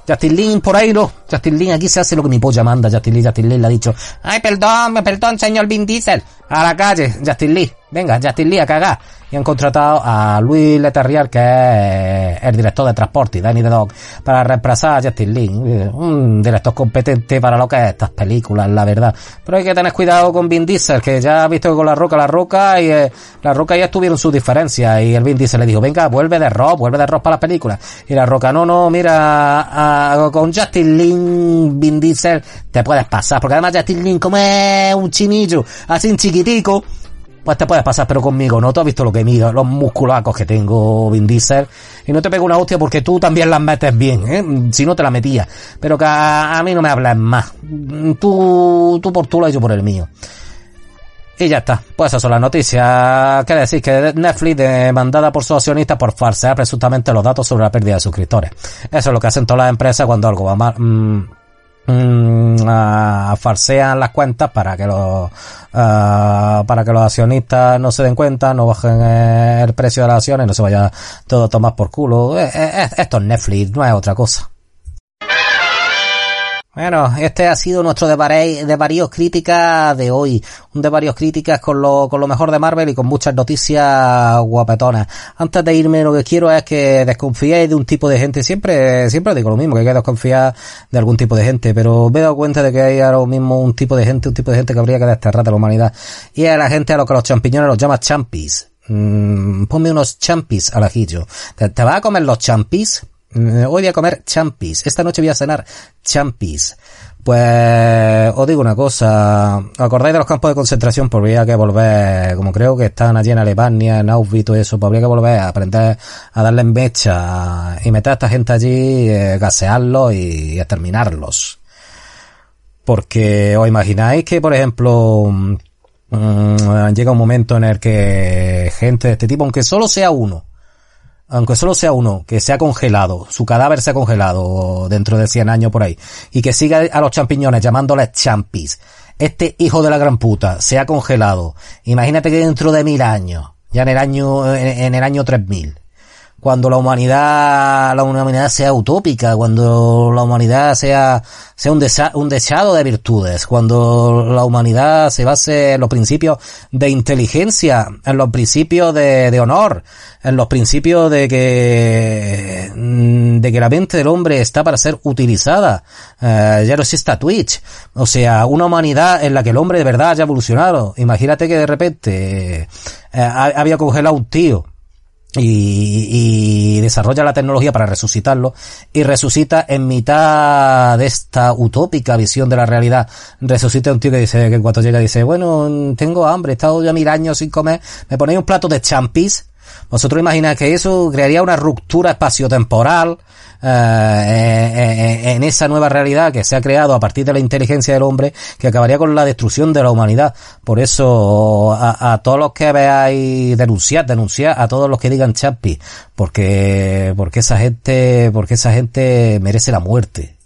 Justin Lin por ahí no. Justin Lin aquí se hace lo que mi polla manda. Justin Lin, Justin Lin le ha dicho, ay, perdón, perdón, señor Vin Diesel. A la calle, Justin Lin. Venga, Justin Lin a cagar. Y han contratado a Luis Leterrier, que es el director de transporte, Danny the Dog, para reemplazar a Justin Lin. Un director competente para lo que es estas películas, la verdad. Pero hay que tener cuidado con Vin Diesel, que ya ha visto que con la roca, la roca, y eh, la roca ya tuvieron sus diferencias. Y el Vin Diesel le dijo, venga, vuelve de rock, vuelve de rock para las películas. Y la roca, no, no, mira, con Justin Lin, Vin Diesel, te puedes pasar. Porque además Justin Lin, como es un chinillo, así chiquitico, pues te puedes pasar, pero conmigo no. Tú has visto lo que mido, los musculacos que tengo, Vin Diesel. Y no te pego una hostia porque tú también las metes bien, ¿eh? Si no te la metía. Pero que a, mí no me hables más. Tú, tú por tu lado y yo por el mío. Y ya está. Pues esas son las noticias. ¿Qué decir? Que Netflix demandada por sus accionistas por falsear presuntamente los datos sobre la pérdida de suscriptores. Eso es lo que hacen todas las empresas cuando algo va mal. Mm, mm, ah, falsean las cuentas para que los ah, para que los accionistas no se den cuenta, no bajen eh, el precio de las acciones, no se vaya todo a tomar por culo. Eh, esto es Netflix, no es otra cosa. Bueno, este ha sido nuestro de, varios críticas de hoy. Un de varios críticas con lo, con lo mejor de Marvel y con muchas noticias guapetonas. Antes de irme, lo que quiero es que desconfiéis de un tipo de gente. Siempre, siempre digo lo mismo, que hay que desconfiar de algún tipo de gente, pero me he dado cuenta de que hay ahora mismo un tipo de gente, un tipo de gente que habría que desterrar de la humanidad. Y es la gente a lo que los champiñones los llama champis. Mm, ponme unos champis al ajillo. ¿Te, ¿Te vas a comer los champis? Mm, hoy voy a comer champis. Esta noche voy a cenar champis. Pues os digo una cosa, acordáis de los campos de concentración? Pues habría que volver, como creo que están allí en Alemania, en Auschwitz y eso, pues habría que volver a aprender a darle en mecha y meter a esta gente allí, eh, gasearlos y, exterminarlos. Porque os imagináis que, por ejemplo, mm, llega un momento en el que gente de este tipo, aunque solo sea uno, aunque solo sea uno, que se ha congelado, su cadáver se ha congelado dentro de 100 años por ahí, y que siga a los champiñones llamándoles champis, este hijo de la gran puta se ha congelado, imagínate que dentro de mil años, ya en el año, en el año 3000, cuando la humanidad, la humanidad sea utópica, cuando la humanidad sea, sea un, un deseado de virtudes, cuando la humanidad se base en los principios de inteligencia, en los principios de, honor, en los principios de que, de que la mente del hombre está para ser utilizada, eh, ya no exista Twitch, o sea, una humanidad en la que el hombre de verdad haya evolucionado. Imagínate que de repente eh, había congelado un tío, y, desarrolla la tecnología para resucitarlo y resucita en mitad de esta utópica visión de la realidad. Resucita un tío que dice, que en cuanto llega dice, bueno, tengo hambre, he estado ya mil años sin comer, me ponéis un plato de champis. Vosotros imagináis que eso crearía una ruptura espaciotemporal, eh, en esa nueva realidad que se ha creado a partir de la inteligencia del hombre que acabaría con la destrucción de la humanidad. Por eso, a, todos los que veáis denunciar, denunciar a todos los que digan chapi, porque, porque esa gente, porque esa gente merece la muerte.